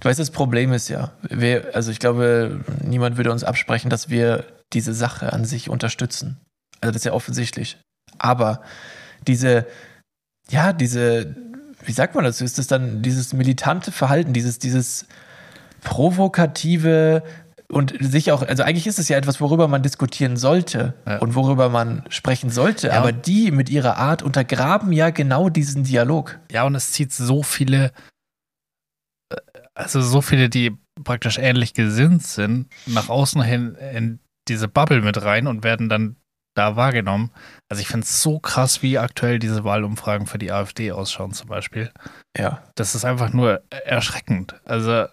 Du weißt, das Problem ist ja, wir, also ich glaube, niemand würde uns absprechen, dass wir diese Sache an sich unterstützen. Also das ist ja offensichtlich. Aber diese, ja, diese, wie sagt man das? Ist das dann dieses militante Verhalten, dieses, dieses provokative, und sich auch, also eigentlich ist es ja etwas, worüber man diskutieren sollte ja. und worüber man sprechen sollte, ja. aber die mit ihrer Art untergraben ja genau diesen Dialog. Ja, und es zieht so viele, äh, also so viele, die praktisch ähnlich gesinnt sind, nach außen hin in diese Bubble mit rein und werden dann da wahrgenommen. Also ich finde es so krass, wie aktuell diese Wahlumfragen für die AfD ausschauen zum Beispiel. Ja. Das ist einfach nur erschreckend. Also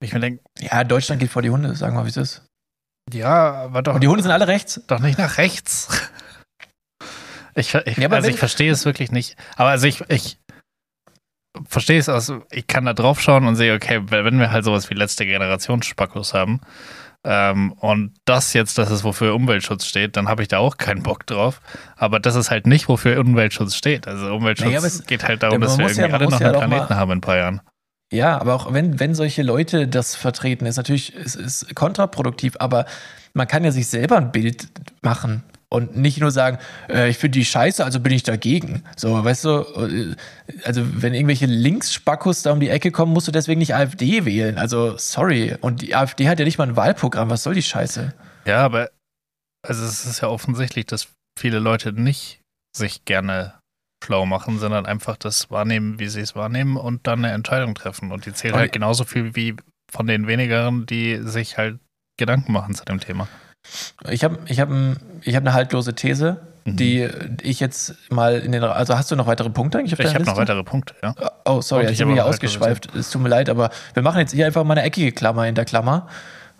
ich mir denke, ja, Deutschland geht vor die Hunde, sagen wir, wie es ist. Ja, aber doch. Und die Hunde sind alle rechts? Doch nicht nach rechts. Ich, ich, ja, also ich verstehe es wirklich nicht. Aber also ich, ich verstehe es aus, ich kann da drauf schauen und sehe, okay, wenn wir halt sowas wie letzte Generation Spackos haben ähm, und das jetzt, das ist, wofür Umweltschutz steht, dann habe ich da auch keinen Bock drauf. Aber das ist halt nicht, wofür Umweltschutz steht. Also Umweltschutz naja, es, geht halt darum, dass wir irgendwie ja, alle noch einen Planeten haben in ein paar Jahren. Ja, aber auch wenn, wenn solche Leute das vertreten, ist natürlich ist, ist kontraproduktiv, aber man kann ja sich selber ein Bild machen und nicht nur sagen, äh, ich finde die scheiße, also bin ich dagegen. So, weißt du, äh, also wenn irgendwelche Linksspackos da um die Ecke kommen, musst du deswegen nicht AfD wählen. Also, sorry. Und die AfD hat ja nicht mal ein Wahlprogramm. Was soll die Scheiße? Ja, aber also es ist ja offensichtlich, dass viele Leute nicht sich gerne schlau machen, sondern einfach das wahrnehmen, wie sie es wahrnehmen und dann eine Entscheidung treffen. Und die zählt halt genauso viel wie von den wenigeren, die sich halt Gedanken machen zu dem Thema. Ich habe ich hab, ich hab eine haltlose These, mhm. die ich jetzt mal in den. Also hast du noch weitere Punkte eigentlich Ich habe noch weitere Punkte, ja. Oh, sorry, ich bin hier ausgeschweift. Es tut mir leid, aber wir machen jetzt hier einfach mal eine eckige Klammer in der Klammer.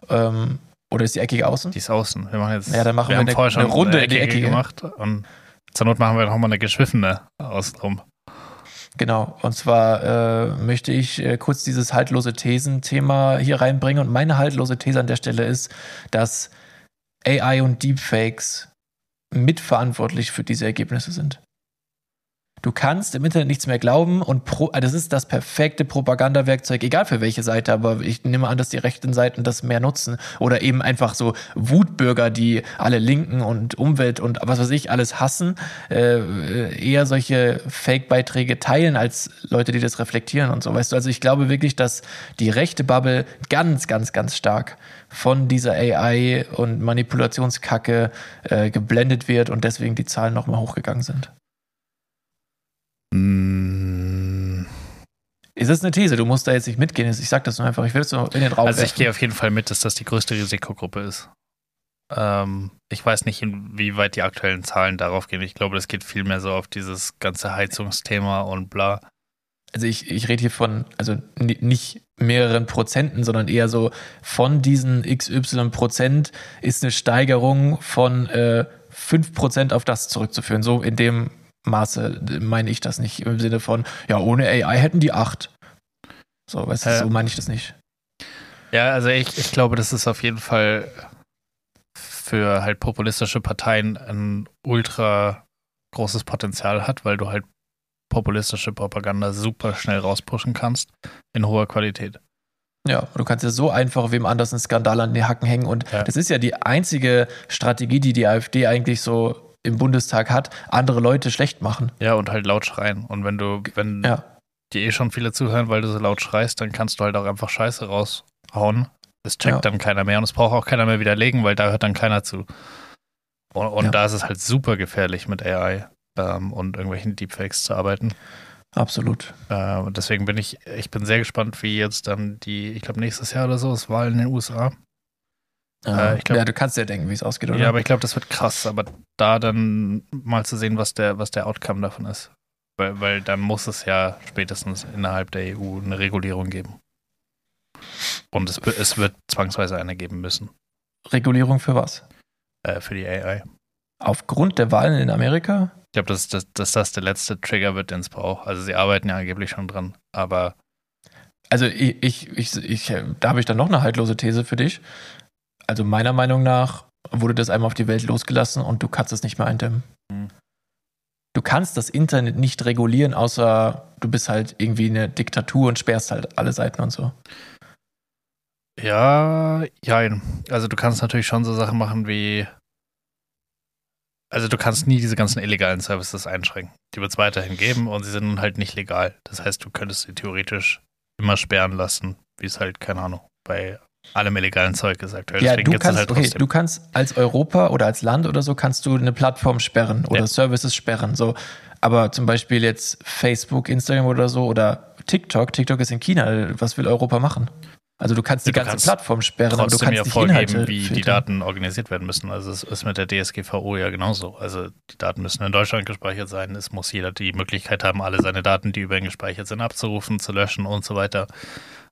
Ähm, oder ist die eckige außen? Die ist außen. Wir machen jetzt. Ja, dann machen wir, wir eine, eine, Runde in die eckige gemacht und zur Not machen wir nochmal eine geschwiffene außenrum. Genau, und zwar äh, möchte ich äh, kurz dieses haltlose Thesen-Thema hier reinbringen. Und meine haltlose These an der Stelle ist, dass AI und Deepfakes mitverantwortlich für diese Ergebnisse sind. Du kannst im Internet nichts mehr glauben und pro, also das ist das perfekte Propagandawerkzeug, egal für welche Seite, aber ich nehme an, dass die rechten Seiten das mehr nutzen oder eben einfach so Wutbürger, die alle Linken und Umwelt und was weiß ich alles hassen, äh, eher solche Fake-Beiträge teilen als Leute, die das reflektieren und so. Weißt du, also ich glaube wirklich, dass die rechte Bubble ganz, ganz, ganz stark von dieser AI und Manipulationskacke äh, geblendet wird und deswegen die Zahlen nochmal hochgegangen sind. Mm. Ist das eine These? Du musst da jetzt nicht mitgehen. Ich sag das nur einfach. Ich will es nur in den Raum Also ich gehe auf jeden Fall mit, dass das die größte Risikogruppe ist. Ähm, ich weiß nicht, inwieweit die aktuellen Zahlen darauf gehen. Ich glaube, das geht viel mehr so auf dieses ganze Heizungsthema und bla. Also ich, ich rede hier von, also nicht mehreren Prozenten, sondern eher so von diesen XY Prozent ist eine Steigerung von äh, 5 Prozent auf das zurückzuführen. So in dem Maße meine ich das nicht. Im Sinne von, ja, ohne AI hätten die acht. So, weißt du, so meine ich das nicht. Ja, also ich, ich glaube, dass es auf jeden Fall für halt populistische Parteien ein ultra großes Potenzial hat, weil du halt populistische Propaganda super schnell rauspushen kannst in hoher Qualität. Ja, du kannst ja so einfach wem anders einen Skandal an die Hacken hängen. Und Ja. das ist ja die einzige Strategie, die die AfD eigentlich so im Bundestag hat, andere Leute schlecht machen. Ja, und halt laut schreien. Und wenn du, wenn Ja, dir eh schon viele zuhören, weil du so laut schreist, dann kannst du halt auch einfach Scheiße raushauen. Das checkt Ja. dann keiner mehr und es braucht auch keiner mehr widerlegen, weil da hört dann keiner zu. Und, und Ja. da ist es halt super gefährlich mit AI ähm, und irgendwelchen Deepfakes zu arbeiten. absolut. Äh, und deswegen bin ich, ich bin sehr gespannt, wie jetzt dann die, ich glaube nächstes Jahr oder so, ist Wahl in den USA. Äh, glaub- ja, du kannst ja denken, wie es ausgeht, oder? Ja, aber ich glaube, das wird krass, aber da dann mal zu sehen, was der, was der Outcome davon ist. Weil, weil dann muss es ja spätestens innerhalb der EU eine Regulierung geben. Und es, wird- es wird zwangsweise eine geben müssen Regulierung für was? äh, für die AI. Aufgrund der Wahlen in Amerika? Ich glaube, dass, dass, dass das der letzte Trigger wird, den es braucht. Also sie arbeiten ja angeblich schon dran, aber Also ich, ich, ich, ich da habe ich dann noch eine haltlose These für dich. Also meiner Meinung nach wurde das einmal auf die Welt losgelassen und du kannst es nicht mehr eindämmen. Hm. Du kannst das Internet nicht regulieren, außer du bist halt irgendwie eine Diktatur und sperrst halt alle Seiten und so. Ja, jein. Also du kannst natürlich schon so Sachen machen wie. Also du kannst nie diese ganzen illegalen Services einschränken. Die wird es weiterhin geben und sie sind nun halt nicht legal. Das heißt, du könntest sie theoretisch immer sperren lassen, wie es halt, keine Ahnung, bei allem illegalen Zeug aktuell. Ja, Deswegen du kannst, halt okay, du kannst als Europa oder als Land oder so kannst du eine Plattform sperren oder Ja. Services sperren. So. Aber zum Beispiel jetzt Facebook, Instagram oder so oder TikTok. TikTok ist in China. Was will Europa machen? Also du kannst die du ganze kannst Plattform sperren, aber du kannst ja nicht vorgeben, Inhalte wie die filtern. Daten organisiert werden müssen. Also es ist mit der DSGVO ja genauso. Also die Daten müssen in Deutschland gespeichert sein. Es muss jeder die Möglichkeit haben, alle seine Daten, die über ihn gespeichert sind, abzurufen, zu löschen und so weiter.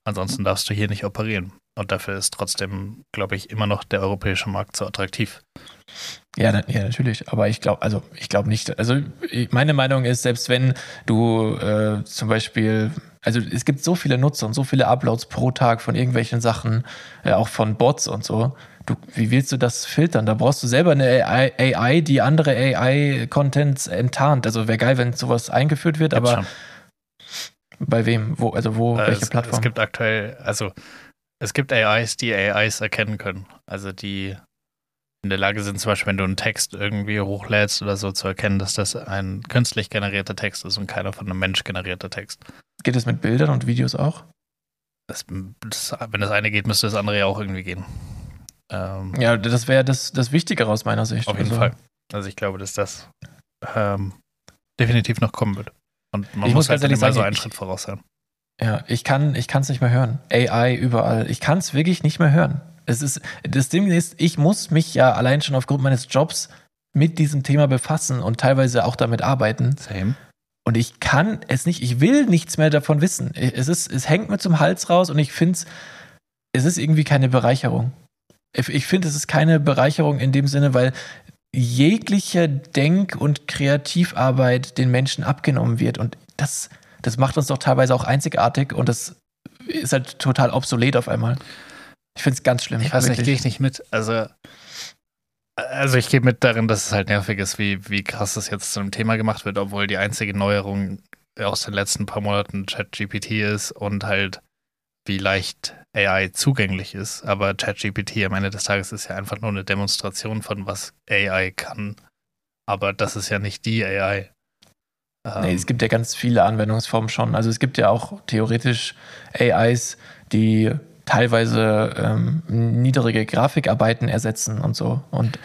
Ansonsten darfst du hier nicht operieren. Und dafür ist trotzdem, glaube ich, immer noch der europäische Markt so attraktiv. Ja, na, ja, natürlich. Aber ich glaube, also ich glaube nicht. Also meine Meinung ist, selbst wenn du äh, zum Beispiel, also es gibt so viele Nutzer und so viele Uploads pro Tag von irgendwelchen Sachen, äh, auch von Bots und so. Du, wie willst du das filtern? Da brauchst du selber eine AI, AI die andere AI-Contents enttarnt. Also wäre geil, wenn sowas eingeführt wird, Gibt's aber bei wem? Wo, also wo, Äh, welche es, Plattform? Es gibt aktuell, also es gibt AIs, die AIs erkennen können. Also die in der Lage sind, zum Beispiel, wenn du einen Text irgendwie hochlädst oder so, zu erkennen, dass das ein künstlich generierter Text ist und keiner von einem Mensch generierter Text. Geht es mit Bildern und Videos auch? Das, das, wenn das eine geht, müsste das andere ja auch irgendwie gehen. Ähm, Ja, das wäre das, das Wichtigere aus meiner Sicht. Auf jeden also, Fall. Also ich glaube, dass das ähm, definitiv noch kommen wird. Und man Ich muss muss halt ehrlich immer so einen Schritt voraus sein. Ja, ich kann ich kann es nicht mehr hören. AI überall. Ich kann es wirklich nicht mehr hören. Es ist das Ding ist, ich muss mich ja allein schon aufgrund meines Jobs mit diesem Thema befassen und teilweise auch damit arbeiten. Same. Und ich kann es nicht, ich will nichts mehr davon wissen. Es ist, es hängt mir zum Hals raus und ich finde es, es ist irgendwie keine Bereicherung. Ich ich finde, es ist keine Bereicherung in dem Sinne, weil jegliche Denk- und Kreativarbeit den Menschen abgenommen wird. Und das, das macht uns doch teilweise auch einzigartig und das ist halt total obsolet auf einmal. Ich finde es ganz schlimm. Ich weiß nicht, gehe ich nicht mit. Also, also ich gehe mit darin, dass es halt nervig ist, wie, wie krass das jetzt zu einem Thema gemacht wird, obwohl die einzige Neuerung aus den letzten paar Monaten ChatGPT ist und halt wie leicht AI zugänglich ist. Aber ChatGPT am Ende des Tages ist ja einfach nur eine Demonstration von was AI kann. Aber das ist ja nicht die AI. Nee, Ähm, es gibt ja ganz viele Anwendungsformen schon. Also es gibt ja auch theoretisch AIs, die teilweise ähm, niedrige Grafikarbeiten ersetzen und so. Und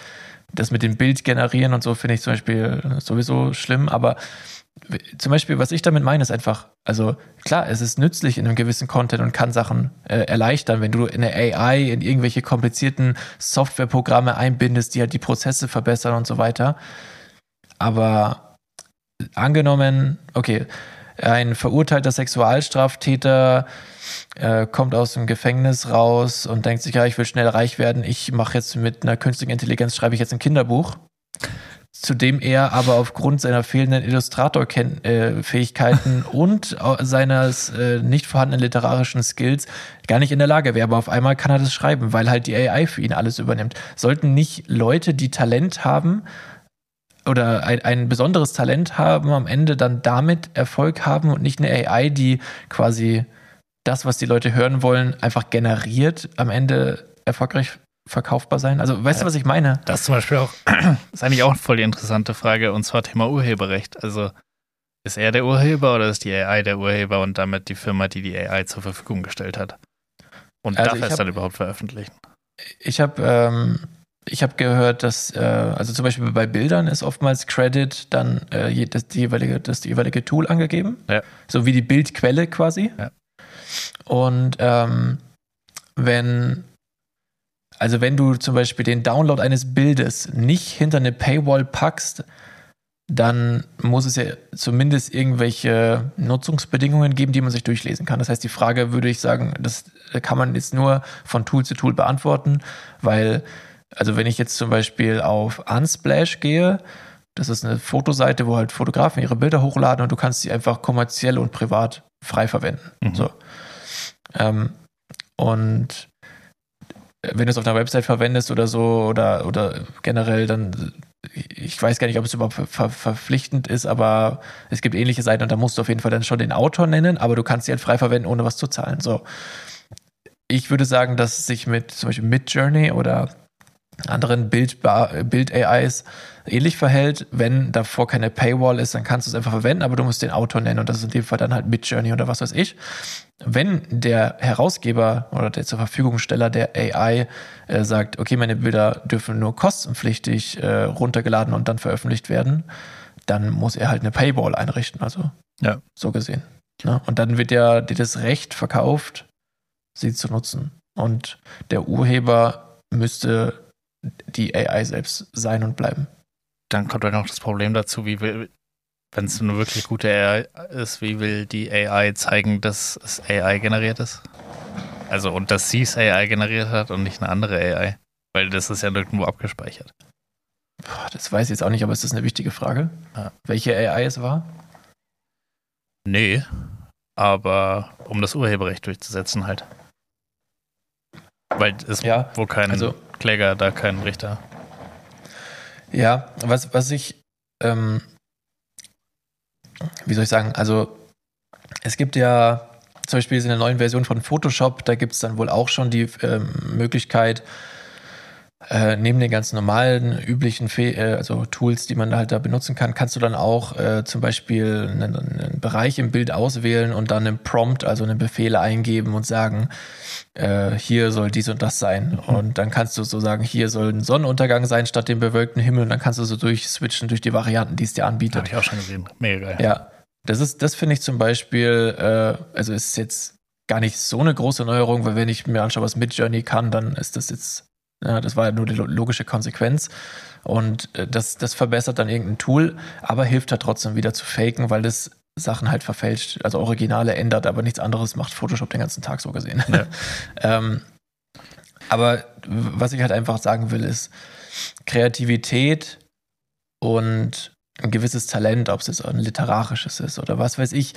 das mit dem Bild generieren und so finde ich zum Beispiel sowieso schlimm. Aber zum Beispiel, was ich damit meine, ist einfach, also klar, es ist nützlich in einem gewissen Content und kann Sachen äh, erleichtern, wenn du eine AI in irgendwelche komplizierten Softwareprogramme einbindest, die halt die Prozesse verbessern und so weiter. Aber angenommen, okay, ein verurteilter Sexualstraftäter äh, kommt aus dem Gefängnis raus und denkt sich, ja, ich will schnell reich werden, ich mache jetzt mit einer künstlichen Intelligenz, schreibe ich jetzt ein Kinderbuch. Zudem er aber aufgrund seiner fehlenden Illustrator-Fähigkeiten *laughs* und seines äh, nicht vorhandenen literarischen Skills gar nicht in der Lage wäre. Aber auf einmal kann er das schreiben, weil halt die AI für ihn alles übernimmt. Sollten nicht Leute, die Talent haben, oder ein, ein besonderes Talent haben, am Ende dann damit Erfolg haben und nicht eine AI, die quasi das, was die Leute hören wollen, einfach generiert, am Ende erfolgreich verkaufbar sein? Also, weißt ja, du, was ich meine? Das ist zum Beispiel auch, *clears throat* ist eigentlich auch voll die interessante Frage, und zwar Thema Urheberrecht. Also, ist er der Urheber oder ist die AI der Urheber und damit die Firma, die die AI zur Verfügung gestellt hat? Und also darf er es dann überhaupt veröffentlichen? Ich habe ähm, ich habe gehört, dass, äh, also zum Beispiel bei Bildern ist oftmals Credit dann äh, das, die jeweilige, das jeweilige Tool angegeben. Ja. So wie die Bildquelle quasi. Ja. Und ähm, wenn also wenn du zum Beispiel den Download eines Bildes nicht hinter eine Paywall packst, dann muss es ja zumindest irgendwelche Nutzungsbedingungen geben, die man sich durchlesen kann. Das heißt, die Frage würde ich sagen, das kann man jetzt nur von Tool zu Tool beantworten, weil, also wenn ich jetzt zum Beispiel auf Unsplash gehe, das ist eine Fotoseite, wo halt Fotografen ihre Bilder hochladen und du kannst sie einfach kommerziell und privat frei verwenden. Mhm. So. Ähm, und wenn du es auf einer Website verwendest oder so oder, oder generell, dann ich weiß gar nicht, ob es überhaupt ver verpflichtend ist, aber es gibt ähnliche Seiten und da musst du auf jeden Fall dann schon den Autor nennen, aber du kannst sie halt frei verwenden, ohne was zu zahlen. So. Ich würde sagen, dass sich mit zum Beispiel Midjourney oder anderen Bild-AIs Bild ähnlich verhält. Wenn davor keine Paywall ist, dann kannst du es einfach verwenden, aber du musst den Autor nennen und das ist in dem Fall dann halt Midjourney oder was weiß ich. Wenn der Herausgeber oder der zur Verfügungsteller der AI äh, sagt, okay, meine Bilder dürfen nur kostenpflichtig äh, runtergeladen und dann veröffentlicht werden, dann muss er halt eine Paywall einrichten, also ja. so gesehen. Ne? Und dann wird ja dir das Recht verkauft, sie zu nutzen. Und der Urheber müsste die AI selbst sein und bleiben. Dann kommt dann noch das Problem dazu, wie will, wenn es eine wirklich gute AI ist, wie will die AI zeigen, dass es AI generiert ist? Also, und dass sie es AI generiert hat und nicht eine andere AI. Weil das ist ja nirgendwo abgespeichert. Boah, das weiß ich jetzt auch nicht, aber ist das eine wichtige Frage? Ja. Welche AI es war? Nee, aber um das Urheberrecht durchzusetzen halt. Weil es ja, wohl kein also, Kläger, da kein Richter. Ja, was, was ich, ähm, wie soll ich sagen, also es gibt ja zum Beispiel in der neuen Version von Photoshop, da gibt es dann wohl auch schon die ähm, Möglichkeit, äh, neben den ganz normalen, üblichen Fe äh, also Tools, die man halt da benutzen kann, kannst du dann auch äh, zum Beispiel einen, einen, Bereich im Bild auswählen und dann einen Prompt, also einen Befehl eingeben und sagen, äh, hier soll dies und das sein. Mhm. Und dann kannst du so sagen, hier soll ein Sonnenuntergang sein statt dem bewölkten Himmel. Und dann kannst du so durchswitchen durch die Varianten, die es dir anbietet. Habe ich auch schon gesehen. Mega geil. Ja. Das ist, das finde ich zum Beispiel, äh, also ist jetzt gar nicht so eine große Neuerung, weil wenn ich mir anschaue, was Midjourney kann, dann ist das jetzt ja, das war ja nur die logische Konsequenz. Und äh, das, das verbessert dann irgendein Tool, aber hilft halt trotzdem wieder zu faken, weil das Sachen halt verfälscht, also Originale ändert, aber nichts anderes macht Photoshop den ganzen Tag so gesehen. Ja. *laughs* ähm, aber was ich halt einfach sagen will, ist Kreativität und ein gewisses Talent, ob es jetzt ein literarisches ist oder was weiß ich,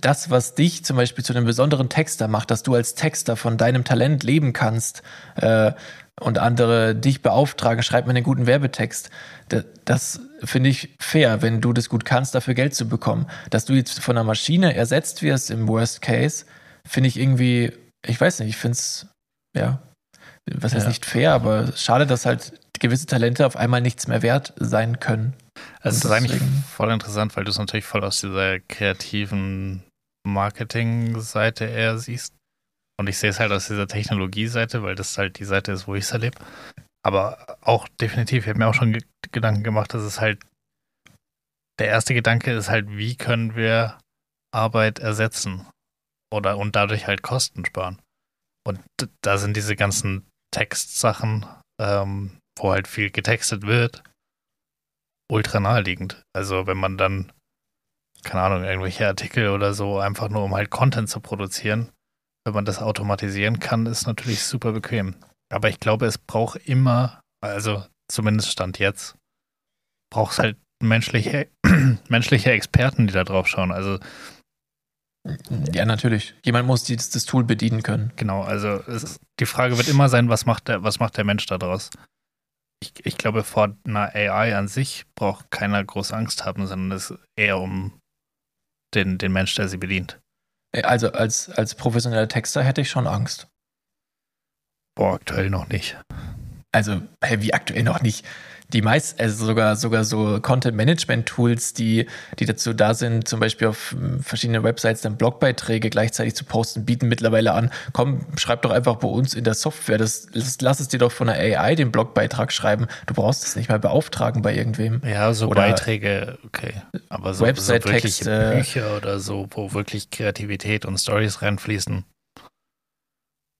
das, was dich zum Beispiel zu einem besonderen Texter macht, dass du als Texter von deinem Talent leben kannst, äh, und andere dich beauftragen, schreib mir einen guten Werbetext. Das, das finde ich fair, wenn du das gut kannst, dafür Geld zu bekommen. Dass du jetzt von einer Maschine ersetzt wirst im Worst Case, finde ich irgendwie, ich weiß nicht, ich finde es, ja, was heißt ja. nicht fair, aber schade, dass halt gewisse Talente auf einmal nichts mehr wert sein können. Also das ist eigentlich voll interessant, weil du es natürlich voll aus dieser kreativen Marketing-Seite eher siehst. Und ich sehe es halt aus dieser Technologie-Seite, weil das halt die Seite ist, wo ich es erlebe. Aber auch definitiv, ich habe mir auch schon Gedanken gemacht, dass es halt der erste Gedanke ist halt, wie können wir Arbeit ersetzen oder und dadurch halt Kosten sparen. Und da sind diese ganzen Textsachen, ähm, wo halt viel getextet wird, ultra naheliegend. Also wenn man dann, keine Ahnung, irgendwelche Artikel oder so, einfach nur um halt Content zu produzieren, wenn man das automatisieren kann, ist natürlich super bequem. Aber ich glaube, es braucht immer, also zumindest Stand jetzt, brauchst halt menschliche, *clears throat* menschliche Experten, die da drauf schauen. Also ja, natürlich. Jemand muss dieses, das Tool bedienen können. Genau, also es, die Frage wird immer sein, was macht der, was macht der Mensch daraus? Ich, ich glaube, vor einer AI an sich braucht keiner groß Angst haben, sondern es ist eher um den, den Mensch, der sie bedient. Also als, als professioneller Texter hätte ich schon Angst. Boah, aktuell noch nicht. Also, hey, wie aktuell noch nicht? die meisten, also sogar, sogar so Content-Management-Tools, die, die dazu da sind, zum Beispiel auf hm, verschiedenen Websites dann Blogbeiträge gleichzeitig zu posten, bieten mittlerweile an, komm, schreib doch einfach bei uns in der Software, das, das lass es dir doch von der AI den Blogbeitrag schreiben. Du brauchst es nicht mal beauftragen bei irgendwem. Ja, so oder Beiträge, okay. Aber so, so wirkliche Bücher oder so, wo wirklich Kreativität und Stories reinfließen.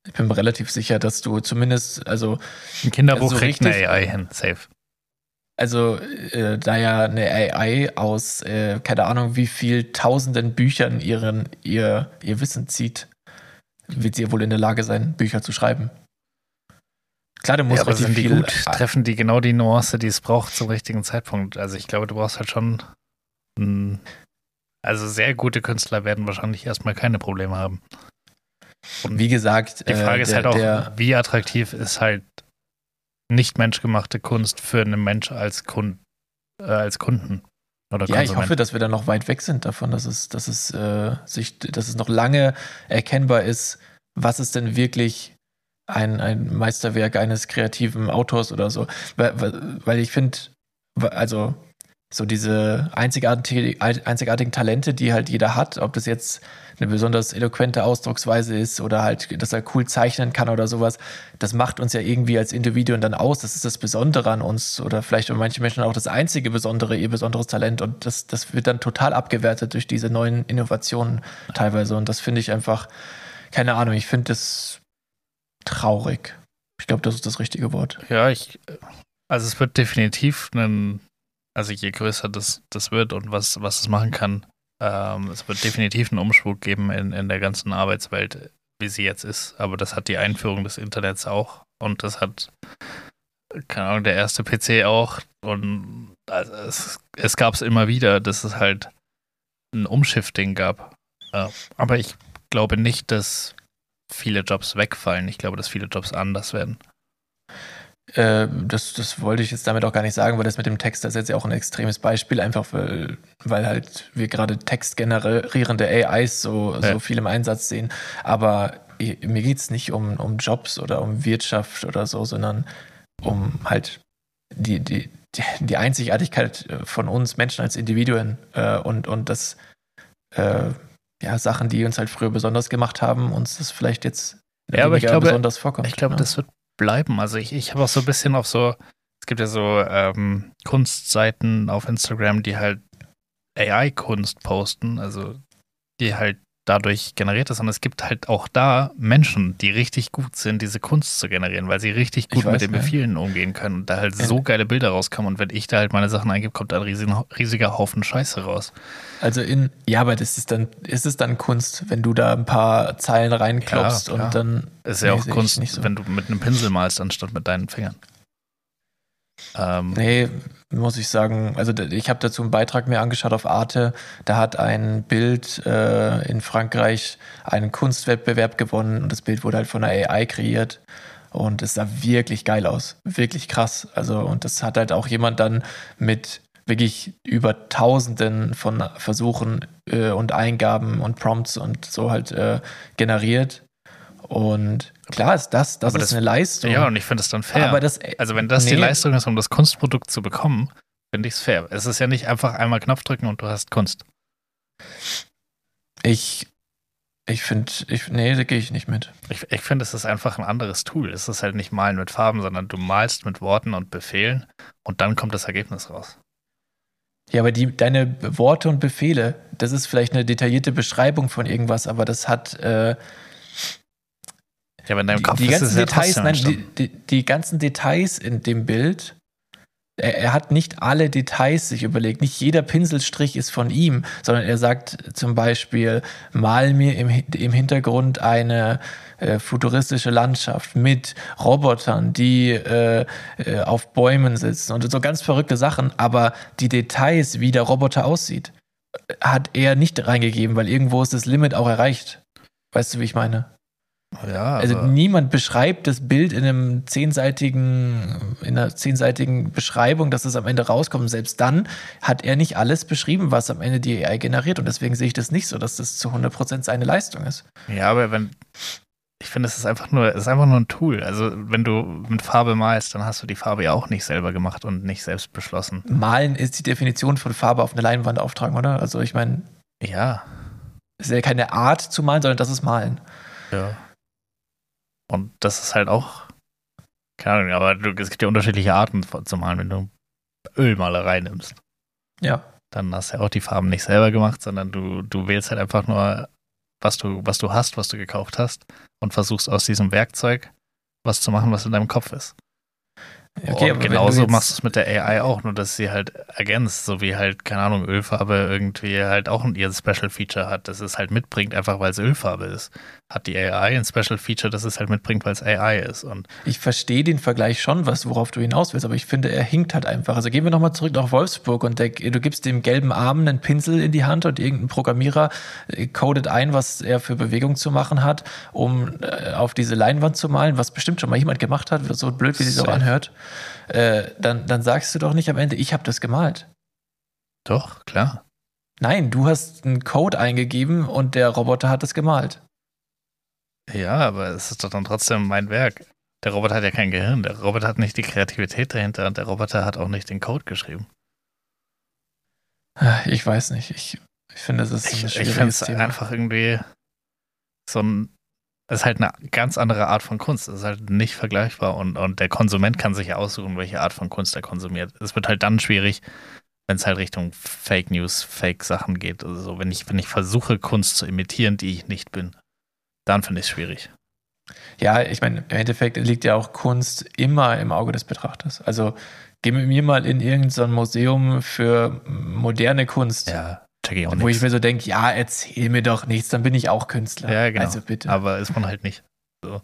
Ich bin mir relativ sicher, dass du zumindest, also. Ein Kinderbuch also kriegt eine AI hin, safe. Also, äh, da ja eine AI aus, äh, keine Ahnung, wie viel tausenden Büchern ihren, ihr, ihr Wissen zieht, wird sie ja wohl in der Lage sein, Bücher zu schreiben. Klar, du musst ja, aber sind die gut, treffen die genau die Nuance, die es braucht zum richtigen Zeitpunkt. Also ich glaube, du brauchst halt schon also sehr gute Künstler werden wahrscheinlich erstmal keine Probleme haben. Und wie gesagt, die Frage äh, ist halt auch, wie attraktiv ist halt nicht menschgemachte Kunst für einen Mensch als, Kund, äh, als Kunden. Oder ja, ich hoffe, dass wir da noch weit weg sind davon, dass es, dass es äh, sich, dass es noch lange erkennbar ist, was ist denn wirklich ein, ein Meisterwerk eines kreativen Autors oder so. Weil, weil ich finde, also so diese einzigartigen, einzigartigen Talente, die halt jeder hat, ob das jetzt eine besonders eloquente Ausdrucksweise ist oder halt, dass er cool zeichnen kann oder sowas, das macht uns ja irgendwie als Individuen dann aus. Das ist das Besondere an uns oder vielleicht für manche Menschen auch das einzige Besondere, ihr besonderes Talent und das, das wird dann total abgewertet durch diese neuen Innovationen teilweise und das finde ich einfach, keine Ahnung, ich finde das traurig. Ich glaube, das ist das richtige Wort. Ja, ich, also es wird definitiv einen, also je größer das, das wird und was, was es machen kann, ähm, es wird definitiv einen Umschwung geben in, in der ganzen Arbeitswelt, wie sie jetzt ist. Aber das hat die Einführung des Internets auch. Und das hat, keine Ahnung, der erste PC auch. Und also es, es gab es immer wieder, dass es halt ein Umschifting gab. Äh, aber ich glaube nicht, dass viele Jobs wegfallen. Ich glaube, dass viele Jobs anders werden. Äh, das, das wollte ich jetzt damit auch gar nicht sagen, weil das mit dem Text, das ist jetzt ja auch ein extremes Beispiel, einfach weil, weil halt wir gerade textgenerierende AIs so, ja. so viel im Einsatz sehen. Aber mir geht es nicht um, um Jobs oder um Wirtschaft oder so, sondern um halt die, die, die Einzigartigkeit von uns Menschen als Individuen äh, und, und das äh, ja, Sachen, die uns halt früher besonders gemacht haben, uns das vielleicht jetzt ja, aber ich glaube, besonders vorkommt. Ich glaube, ja. das wird bleiben. Also ich, ich habe auch so ein bisschen auf so, es gibt ja so ähm, Kunstseiten auf Instagram, die halt AI-Kunst posten, also die halt dadurch generiert ist. Und es gibt halt auch da Menschen, die richtig gut sind, diese Kunst zu generieren, weil sie richtig gut weiß, mit den Befehlen ja. umgehen können und da halt so geile Bilder rauskommen. Und wenn ich da halt meine Sachen eingebe, kommt da ein riesiger, riesiger Haufen Scheiße raus. Also in, ja, aber das ist dann, ist es dann Kunst, wenn du da ein paar Zeilen reinklopfst ja, und dann. Ist ja nee, auch Kunst, so. wenn du mit einem Pinsel malst, anstatt mit deinen Fingern. Ähm, nee, muss ich sagen. Also ich habe dazu einen Beitrag mir angeschaut auf Arte. Da hat ein Bild äh, in Frankreich einen Kunstwettbewerb gewonnen und das Bild wurde halt von der AI kreiert. Und es sah wirklich geil aus. Wirklich krass. Also, und das hat halt auch jemand dann mit wirklich über Tausenden von Versuchen äh, und Eingaben und Prompts und so halt äh, generiert. Und klar ist das, das aber ist das, eine Leistung. Ja, und ich finde es dann fair. Aber das, also wenn das nee. die Leistung ist, um das Kunstprodukt zu bekommen, finde ich es fair. Es ist ja nicht einfach einmal Knopf drücken und du hast Kunst. Ich, ich finde, ich, nee, da gehe ich nicht mit. Ich, ich finde, es ist einfach ein anderes Tool. Es ist halt nicht malen mit Farben, sondern du malst mit Worten und Befehlen und dann kommt das Ergebnis raus. Ja, aber die, deine Worte und Befehle, das ist vielleicht eine detaillierte Beschreibung von irgendwas, aber das hat, äh, ja, aber in deinem Kopf die, die ganzen Details, ja nein, die, die, die, ganzen Details in dem Bild er, er, hat nicht alle Details sich überlegt. Nicht jeder Pinselstrich ist von ihm, sondern er sagt zum Beispiel, mal mir im, im Hintergrund eine äh, futuristische Landschaft mit Robotern, die äh, äh, auf Bäumen sitzen und so ganz verrückte Sachen. Aber die Details, wie der Roboter aussieht, hat er nicht reingegeben, weil irgendwo ist das Limit auch erreicht. Weißt du, wie ich meine? Ja, also niemand beschreibt das Bild in einem zehnseitigen, in einer zehnseitigen Beschreibung, dass es am Ende rauskommt. selbst dann hat er nicht alles beschrieben, was am Ende die AI generiert. Und deswegen sehe ich das nicht so, dass das zu 100% seine Leistung ist. Ja, aber wenn, ich finde, es ist einfach nur, es ist einfach nur ein Tool. Also wenn du mit Farbe malst, dann hast du die Farbe ja auch nicht selber gemacht und nicht selbst beschlossen. Malen ist die Definition von Farbe auf eine Leinwand auftragen, oder? Also ich meine. Ja. Es ist ja keine Art zu malen, sondern das ist Malen. Ja. Und das ist halt auch, keine Ahnung, aber du, es gibt ja unterschiedliche Arten zu malen, wenn du Ölmalerei nimmst. Ja. Dann hast du ja auch die Farben nicht selber gemacht, sondern du, du wählst halt einfach nur, was du, was du hast, was du gekauft hast und versuchst aus diesem Werkzeug was zu machen, was in deinem Kopf ist. Okay, und genauso machst du es mit der AI auch, nur dass sie halt ergänzt, so wie halt, keine Ahnung, Ölfarbe irgendwie halt auch ihr Special Feature hat, dass es halt mitbringt, einfach weil es Ölfarbe ist. Hat die AI ein Special Feature, dass es halt mitbringt, weil es AI ist. Und ich verstehe den Vergleich schon, was, worauf du hinaus willst, aber ich finde, er hinkt halt einfach. Also gehen wir nochmal zurück nach Wolfsburg und der, du gibst dem gelben Arm einen Pinsel in die Hand und irgendein Programmierer äh, codet ein, was er für Bewegung zu machen hat, um äh, auf diese Leinwand zu malen, was bestimmt schon mal jemand gemacht hat, so blöd, wie sich so anhört äh, dann, dann sagst du doch nicht am Ende, ich habe das gemalt. Doch, klar. Nein, du hast einen Code eingegeben und der Roboter hat es gemalt. Ja, aber es ist doch dann trotzdem mein Werk. Der Roboter hat ja kein Gehirn. Der Roboter hat nicht die Kreativität dahinter und der Roboter hat auch nicht den Code geschrieben. Ich weiß nicht. Ich, ich finde, es ist ein Ich, ich finde es einfach irgendwie so ein ist halt eine ganz andere Art von Kunst. Es ist halt nicht vergleichbar und, und der Konsument kann sich ja aussuchen, welche Art von Kunst er konsumiert. Es wird halt dann schwierig, wenn es halt Richtung Fake News, Fake Sachen geht. Also wenn ich, wenn ich versuche, Kunst zu imitieren, die ich nicht bin, dann finde ich es schwierig. Ja, ich meine, im Endeffekt liegt ja auch Kunst immer im Auge des Betrachters. Also geh mit mir mal in irgendein Museum für moderne Kunst. Ja check ich auch Wo ich mir so denke, ja, erzähl mir doch nichts, dann bin ich auch Künstler. Ja, genau. Also bitte. Aber ist man halt nicht. So.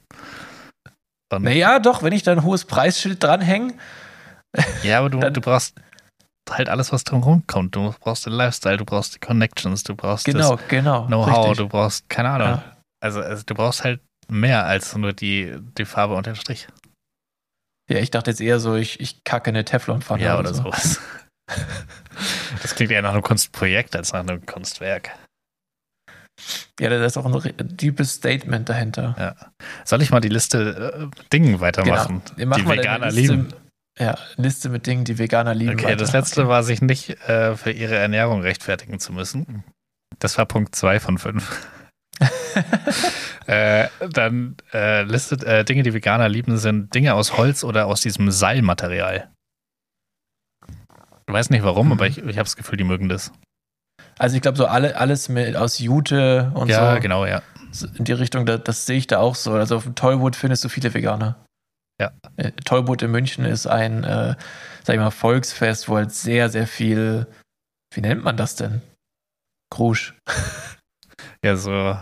naja, doch, wenn ich da ein hohes Preisschild dranhänge. Ja, aber du, *laughs* du brauchst halt alles, was drumherum kommt. Du brauchst den Lifestyle, du brauchst die Connections, du brauchst genau, das genau, Know-how, du brauchst, keine Ahnung. Ja. Also, also, du brauchst halt mehr als nur die, die Farbe und den Strich. Ja, ich dachte jetzt eher so, ich, ich kacke eine Teflonpfanne. Ja, oder so. sowas. *laughs* *laughs* Das klingt eher nach einem Kunstprojekt als nach einem Kunstwerk. Ja, da ist auch ein deepes Statement dahinter. Ja. Soll ich mal die Liste äh, Dingen weitermachen, genau. die Veganer Liste, lieben? Ja, Liste mit Dingen, die Veganer lieben. Okay, weiter. das letzte okay. war, sich nicht äh, für ihre Ernährung rechtfertigen zu müssen. Das war Punkt 2 von 5. *laughs* äh, dann äh, listet äh, Dinge, die Veganer lieben, sind Dinge aus Holz oder aus diesem Seilmaterial. Ich weiß nicht warum, aber ich, *laughs* ich habe das Gefühl, die mögen das. Also ich glaube, so alle, alles mit aus Jute und ja, so. Ja, genau, ja. In die Richtung, das, das sehe ich da auch so. Also auf Tollwood findest du viele Veganer. Ja. Äh, Tollwood in München ist ein, äh, sag ich mal, Volksfest, wo halt sehr, sehr viel, wie nennt man das denn? Krusch. Ja, so.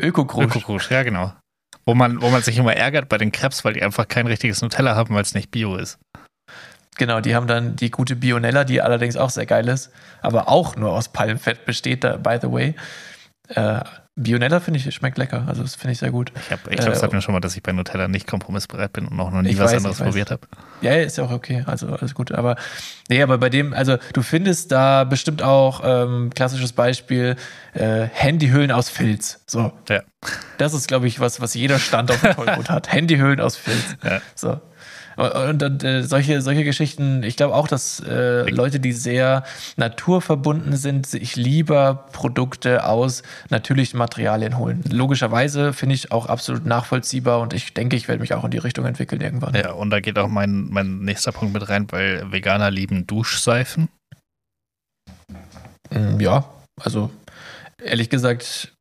Öko-Krusch. Öko-Krusch, ja, genau. Wo man, wo man sich immer ärgert bei den Krebs, weil die einfach kein richtiges Nutella haben, weil es nicht Bio ist. Genau, die haben dann die gute Bionella, die allerdings auch sehr geil ist, aber auch nur aus Palmfett besteht, da, by the way. Äh, Bionella finde ich, schmeckt lecker, also das finde ich sehr gut. Ich, ich glaube, es hat äh, mir schon mal, dass ich bei Nutella nicht kompromissbereit bin und auch noch nie was weiß, anderes probiert habe. Ja, ist ja auch okay, also alles gut. Aber nee, aber bei dem, also du findest da bestimmt auch ähm, klassisches Beispiel äh, Handyhüllen aus Filz. So. Ja. Das ist, glaube ich, was, was jeder Stand auf dem Tollboot hat. *laughs* Handyhüllen aus Filz. Ja. So. Und, und äh, solche, solche Geschichten, ich glaube auch, dass äh, Leute, die sehr naturverbunden sind, sich lieber Produkte aus natürlichen Materialien holen. Logischerweise finde ich auch absolut nachvollziehbar und ich denke, ich werde mich auch in die Richtung entwickeln irgendwann. Ja, und da geht auch mein, mein nächster Punkt mit rein, weil Veganer lieben Duschseifen. Mm, ja, also ehrlich gesagt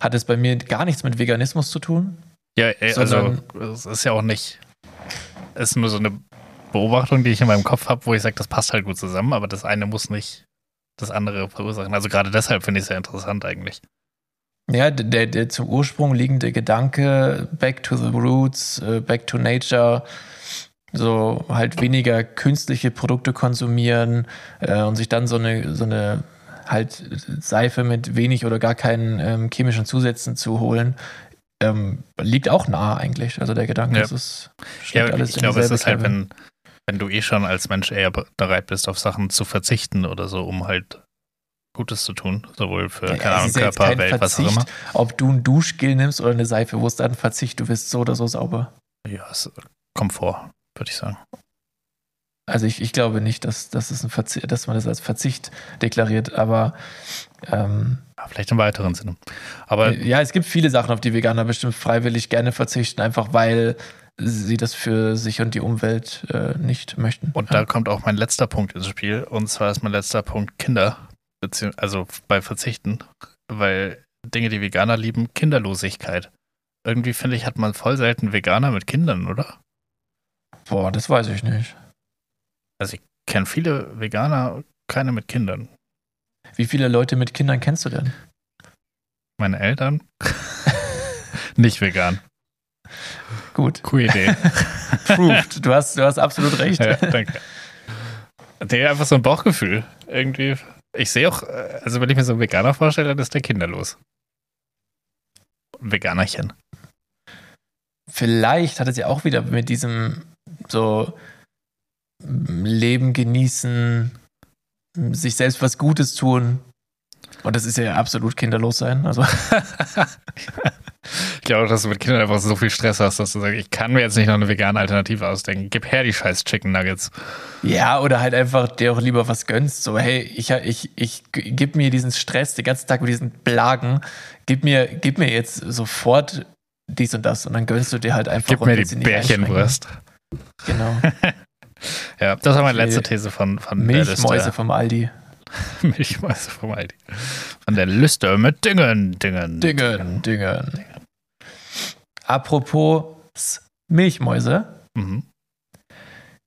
hat es bei mir gar nichts mit Veganismus zu tun. Ja, ey, also es ist ja auch nicht ist nur so eine Beobachtung, die ich in meinem Kopf habe, wo ich sage, das passt halt gut zusammen, aber das eine muss nicht das andere verursachen. Also gerade deshalb finde ich es sehr interessant eigentlich. Ja, der, der zum Ursprung liegende Gedanke, back to the roots, äh, back to nature, so halt weniger künstliche Produkte konsumieren äh, und sich dann so eine, so eine halt Seife mit wenig oder gar keinen ähm, chemischen Zusätzen zu holen, ähm, liegt auch nah eigentlich. Also der Gedanke, Ja. es ist Ja, alles ich in glaube, es ist halt, wenn, wenn du eh schon als Mensch eher be- bereit bist, auf Sachen zu verzichten oder so, um halt Gutes zu tun, sowohl für, Ja, keine es Ahnung, ja Körper, kein Welt, was auch immer. Verzicht, Ob du ein Duschgel nimmst oder eine Seife, wo ist da ein Verzicht? Du wirst so oder so sauber. Ja, es kommt vor, würde ich sagen. Also ich, ich glaube nicht, dass, dass, es ein Verzicht, dass man das als Verzicht deklariert, aber ähm, Ja, vielleicht im weiteren Sinne. Aber ja, es gibt viele Sachen, auf die Veganer bestimmt freiwillig gerne verzichten, einfach weil sie das für sich und die Umwelt äh, nicht möchten. Und ja. da kommt auch mein letzter Punkt ins Spiel. Und zwar ist mein letzter Punkt Kinder. Also bei Verzichten. Weil Dinge, die Veganer lieben, Kinderlosigkeit. Irgendwie finde ich, hat man voll selten Veganer mit Kindern, oder? Boah, das weiß ich nicht. Also ich kenne viele Veganer, keine mit Kindern. Wie viele Leute mit Kindern kennst du denn? Meine Eltern? *laughs* Nicht vegan. Gut. Coole Idee. *laughs* Proved. Du hast, du hast absolut recht. ja, danke. Nee, einfach so ein Bauchgefühl. Irgendwie. Ich sehe auch, also wenn ich mir so einen Veganer vorstelle, dann ist der kinderlos. Ein Veganerchen. Vielleicht hat es ja auch wieder mit diesem so Leben genießen, sich selbst was Gutes tun. Und das ist ja absolut kinderlos sein. Also *laughs* Ich glaube, dass du mit Kindern einfach so viel Stress hast, dass du sagst, ich kann mir jetzt nicht noch eine vegane Alternative ausdenken. Gib her die scheiß Chicken Nuggets. ja, oder halt einfach dir auch lieber was gönnst. So, hey, ich, ich, ich gib mir diesen Stress den ganzen Tag mit diesen Blagen, gib mir, gib mir jetzt sofort dies und das und dann gönnst du dir halt einfach Gib mir die Bärchenwurst. Genau. *laughs* Ja, das war meine letzte These von, von der Milchmäuse Liste. vom Aldi. *laughs* Milchmäuse vom Aldi. Von der Liste mit Dingen, Dingen. Dingen, Dingen. Apropos Milchmäuse. Mhm.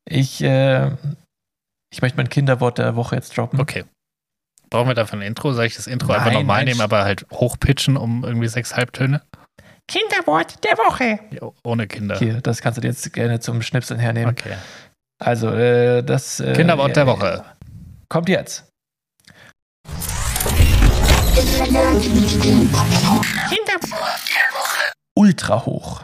Ich, äh, ich möchte mein Kinderwort der Woche jetzt droppen. Okay. Brauchen wir dafür ein Intro? Soll ich das Intro einfach Nein, normal nein. nehmen, aber halt hochpitchen um irgendwie sechs Halbtöne? Kinderwort der Woche. Ja, ohne Kinder. Hier, das kannst du dir jetzt gerne zum Schnipseln hernehmen. Okay. Also, äh, das. Äh, Kinderwort der Woche. Kommt jetzt. Ultra hoch.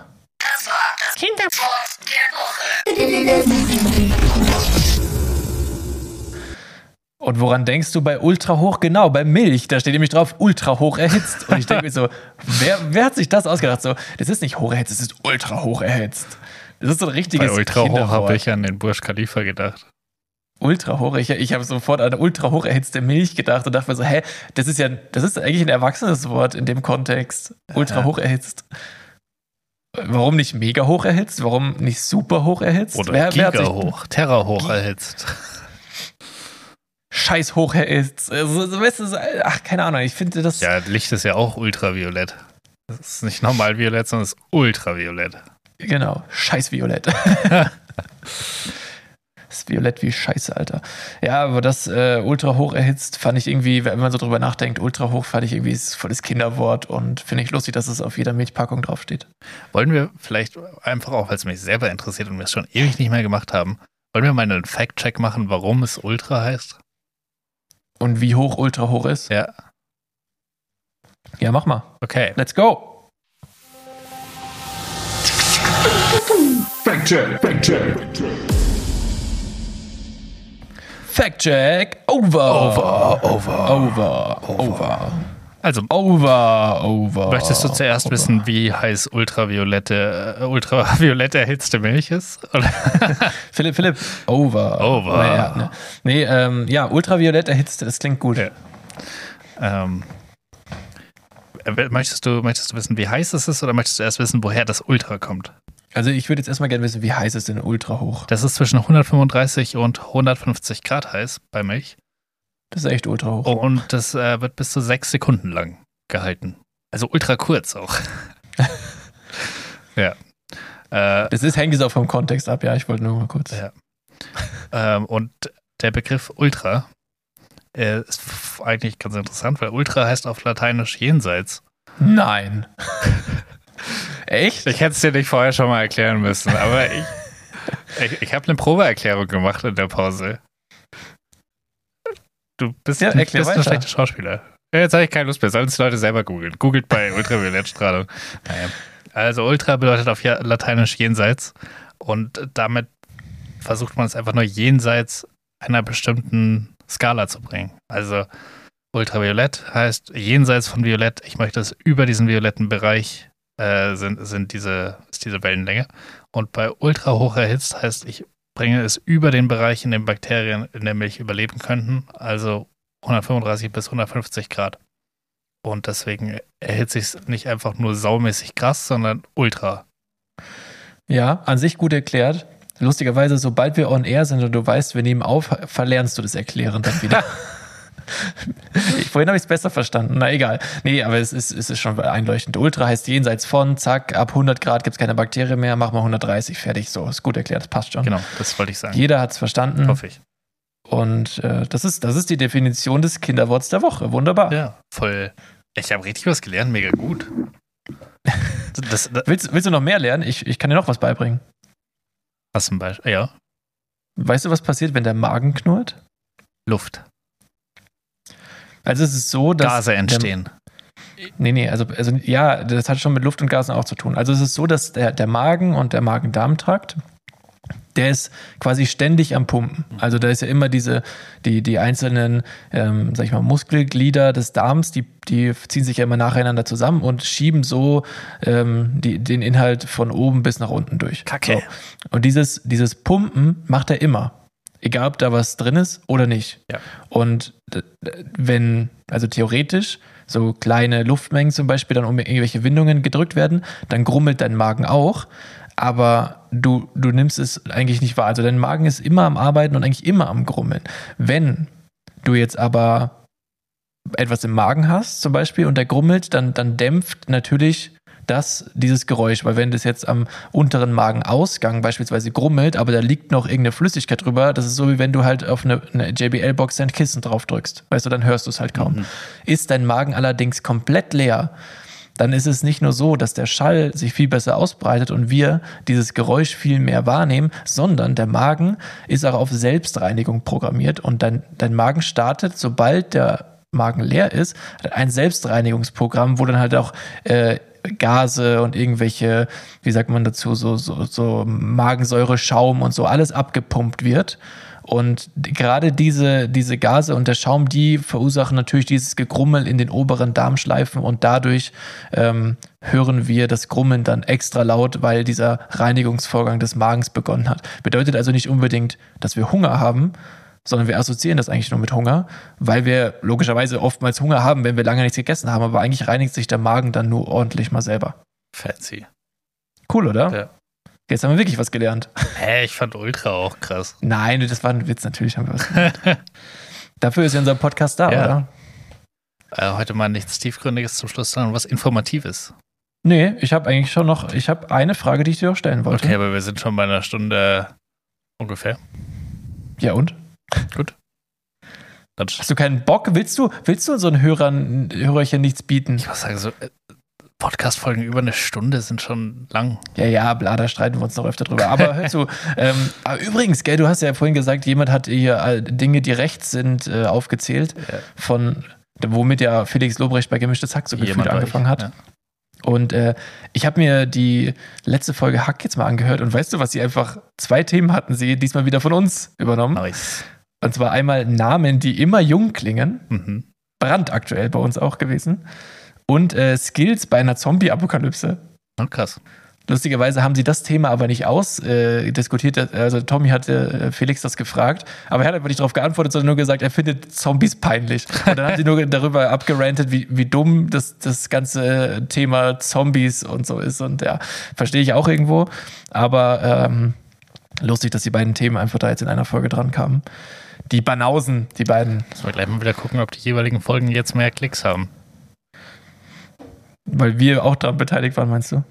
Und woran denkst du bei ultra hoch? Genau, bei Milch. Da steht nämlich drauf, ultra hoch erhitzt. Und ich denke mir so, wer, wer hat sich das ausgedacht? So, das ist nicht hoch erhitzt, das ist ultra hoch erhitzt. Das ist so ein richtiges Bei Ultra hoch habe ich an den Burj Khalifa gedacht. Ultra hoch. Ich, ich habe sofort an ultra hoch erhitzte Milch gedacht und dachte mir so, hä, das ist ja, das ist eigentlich ein erwachsenes Wort in dem Kontext. Ultra hoch erhitzt. Warum nicht mega hoch erhitzt? Warum nicht super hoch erhitzt? Oder wer, wer Giga sich hoch, Terra hoch erhitzt. Scheiß hoch erhitzt? Also, weißt du, ach, keine Ahnung. Ich finde das. Ja, Licht ist ja auch ultraviolett. Das ist nicht normal violett, sondern es ist ultraviolett. Genau. Scheiß Violett. *laughs* Das ist violett wie Scheiße, Alter. Ja, aber das äh, ultra hoch erhitzt fand ich irgendwie, wenn man so drüber nachdenkt, ultra hoch fand ich irgendwie ist voll das Kinderwort und finde ich lustig, dass es auf jeder Milchpackung draufsteht. Wollen wir vielleicht einfach auch, weil es mich selber interessiert und wir es schon ewig nicht mehr gemacht haben, wollen wir mal einen Fact-Check machen, warum es Ultra heißt? Und wie hoch ultra hoch ist? Ja, Ja, mach mal. okay. Let's go. Fact check, fact check. Fact check. Over. Over. Over. Over. Over. Also, Over. Over. möchtest du zuerst over. wissen, wie heiß ultraviolette, äh, ultraviolett erhitzte Milch ist? Oder? *laughs* Philipp, Philipp. Over. Over. Naja, ne. Nee, ähm, ja, ultraviolett erhitzt, das klingt gut. Ja. ähm, äh, möchtest, du, möchtest du wissen, wie heiß es ist oder möchtest du erst wissen, woher das Ultra kommt? Also ich würde jetzt erstmal gerne wissen, wie heiß ist denn ultra hoch? Das ist zwischen 135 und 150 Grad heiß bei Milch. Das ist echt ultra hoch. Und das äh, wird bis zu sechs Sekunden lang gehalten. Also ultra kurz auch. *laughs* ja. Äh, Das ist, hängt jetzt auch vom Kontext ab, ja, ich wollte nur mal kurz. Ja. Ähm, und der Begriff Ultra äh, ist eigentlich ganz interessant, weil Ultra heißt auf Lateinisch jenseits. Nein. *laughs* Echt? Ich hätte es dir nicht vorher schon mal erklären müssen, aber ich, ich, ich habe eine Probeerklärung gemacht in der Pause. Du bist, Ja, bist ein schlechter Schauspieler. Ja, Jetzt habe ich keine Lust mehr. Sollen es die Leute selber googeln. Googelt bei Ultraviolettstrahlung. Naja. Also Ultra bedeutet auf Lateinisch jenseits und damit versucht man es einfach nur jenseits einer bestimmten Skala zu bringen. Also Ultraviolett heißt jenseits von Violett. Ich möchte es über diesen violetten Bereich äh, sind, sind diese, ist diese Wellenlänge. Und bei ultra hoch erhitzt heißt, ich bringe es über den Bereich, in dem Bakterien in der Milch überleben könnten, also 135 bis 150 Grad. Und deswegen erhitze ich es nicht einfach nur saumäßig krass, sondern ultra. Ja, an sich gut erklärt. Lustigerweise, sobald wir on air sind und du weißt, wir nehmen auf, verlernst du das Erklären dann wieder. *laughs* Ich- *laughs* Vorhin habe ich es besser verstanden. Na egal. Nee, aber es ist, es ist schon einleuchtend. Ultra heißt jenseits von, zack, ab 100 Grad gibt es keine Bakterien mehr, mach mal 130, fertig. So, ist gut erklärt, das passt schon. Genau, das wollte ich sagen. Jeder hat es verstanden. Hoffe ich. Und äh, das, ist, das ist die Definition des Kinderworts der Woche. Wunderbar. Ja, voll. Ich habe richtig was gelernt, mega gut. *laughs* Das, das, Willst, willst du noch mehr lernen? Ich, ich kann dir noch was beibringen. was zum Beispiel? Ja, Weißt du, was passiert, wenn der Magen knurrt? Luft. Also es ist so, dass Gase der- entstehen. Nee, nee, also, also ja, das hat schon mit Luft und Gasen auch zu tun. Also es ist so, dass der, der Magen und der Magen-Darm-Trakt, der ist quasi ständig am Pumpen. Also da ist ja immer diese, die, die einzelnen, ähm, sag ich mal, Muskelglieder des Darms, die, die ziehen sich ja immer nacheinander zusammen und schieben so ähm, die, den Inhalt von oben bis nach unten durch. Kacke. So. Und dieses, dieses Pumpen macht er immer. Egal, ob da was drin ist oder nicht. Ja. Und wenn, also theoretisch, so kleine Luftmengen zum Beispiel dann um irgendwelche Windungen gedrückt werden, dann grummelt dein Magen auch. Aber du, du nimmst es eigentlich nicht wahr. Also dein Magen ist immer am Arbeiten und eigentlich immer am Grummeln. Wenn du jetzt aber etwas im Magen hast, zum Beispiel, und der grummelt, dann, dann dämpft natürlich das, dieses Geräusch, weil wenn das jetzt am unteren Magenausgang beispielsweise grummelt, aber da liegt noch irgendeine Flüssigkeit drüber, das ist so wie wenn du halt auf eine, eine JBL-Box dein Kissen drauf drückst. Weißt du, dann hörst du es halt kaum. Ist dein Magen allerdings komplett leer, dann ist es nicht nur so, dass der Schall sich viel besser ausbreitet und wir dieses Geräusch viel mehr wahrnehmen, sondern der Magen ist auch auf Selbstreinigung programmiert und dein, dein Magen startet, sobald der Magen leer ist, ein Selbstreinigungsprogramm, wo dann halt auch äh, Gase und irgendwelche, wie sagt man dazu, so, so, so Magensäure, Schaum und so alles abgepumpt wird. Und gerade diese, diese Gase und der Schaum, die verursachen natürlich dieses Gegrummel in den oberen Darmschleifen und dadurch ähm, hören wir das Grummeln dann extra laut, weil dieser Reinigungsvorgang des Magens begonnen hat. Bedeutet also nicht unbedingt, dass wir Hunger haben, sondern wir assoziieren das eigentlich nur mit Hunger, weil wir logischerweise oftmals Hunger haben, wenn wir lange nichts gegessen haben, aber eigentlich reinigt sich der Magen dann nur ordentlich mal selber. Fancy. Cool, oder? Ja. Jetzt haben wir wirklich was gelernt. *laughs* Hä, ich fand Ultra auch krass. Nein, das war ein Witz, natürlich haben wir was gelernt. *laughs* Dafür ist ja unser Podcast da, Ja. oder? Äh, heute mal nichts Tiefgründiges zum Schluss, sondern was Informatives. Nee, ich habe eigentlich schon noch, ich habe eine Frage, die ich dir auch stellen wollte. Okay, aber wir sind schon bei einer Stunde ungefähr. Ja und? Dann Hast du keinen Bock? Willst du, willst du unseren Hörern, Hörerchen nichts bieten? ich muss sagen, so äh, Podcast-Folgen über eine Stunde sind schon lang. Ja, ja, bla, da streiten wir uns noch öfter drüber. Aber hör zu, *laughs* ähm, aber übrigens, gell, du hast ja vorhin gesagt, jemand hat hier äh, Dinge, die rechts sind, äh, aufgezählt, Ja. von womit ja Felix Lobrecht bei Gemischtes Hack so gefühlt angefangen ich, hat. ja. Und äh, ich habe mir die letzte Folge Hack jetzt mal angehört und weißt du, was sie einfach, zwei Themen hatten sie diesmal wieder von uns übernommen. Nice. Und zwar einmal Namen, die immer jung klingen, Mhm. brandaktuell bei uns auch gewesen. Und äh, Skills bei einer Zombie-Apokalypse. Und krass. Lustigerweise haben sie das Thema aber nicht ausdiskutiert. Äh, also Tommy hatte äh, Felix das gefragt, aber er hat einfach nicht darauf geantwortet, sondern nur gesagt, er findet Zombies peinlich. Und dann haben sie nur *laughs* darüber abgerantet, wie, wie dumm das, das ganze Thema Zombies und so ist. Und ja, verstehe ich auch irgendwo. Aber ähm, lustig, dass die beiden Themen einfach da jetzt in einer Folge dran kamen. Die Banausen, die beiden. Müssen wir gleich mal wieder gucken, ob die jeweiligen Folgen jetzt mehr Klicks haben. Weil wir auch daran beteiligt waren, meinst du?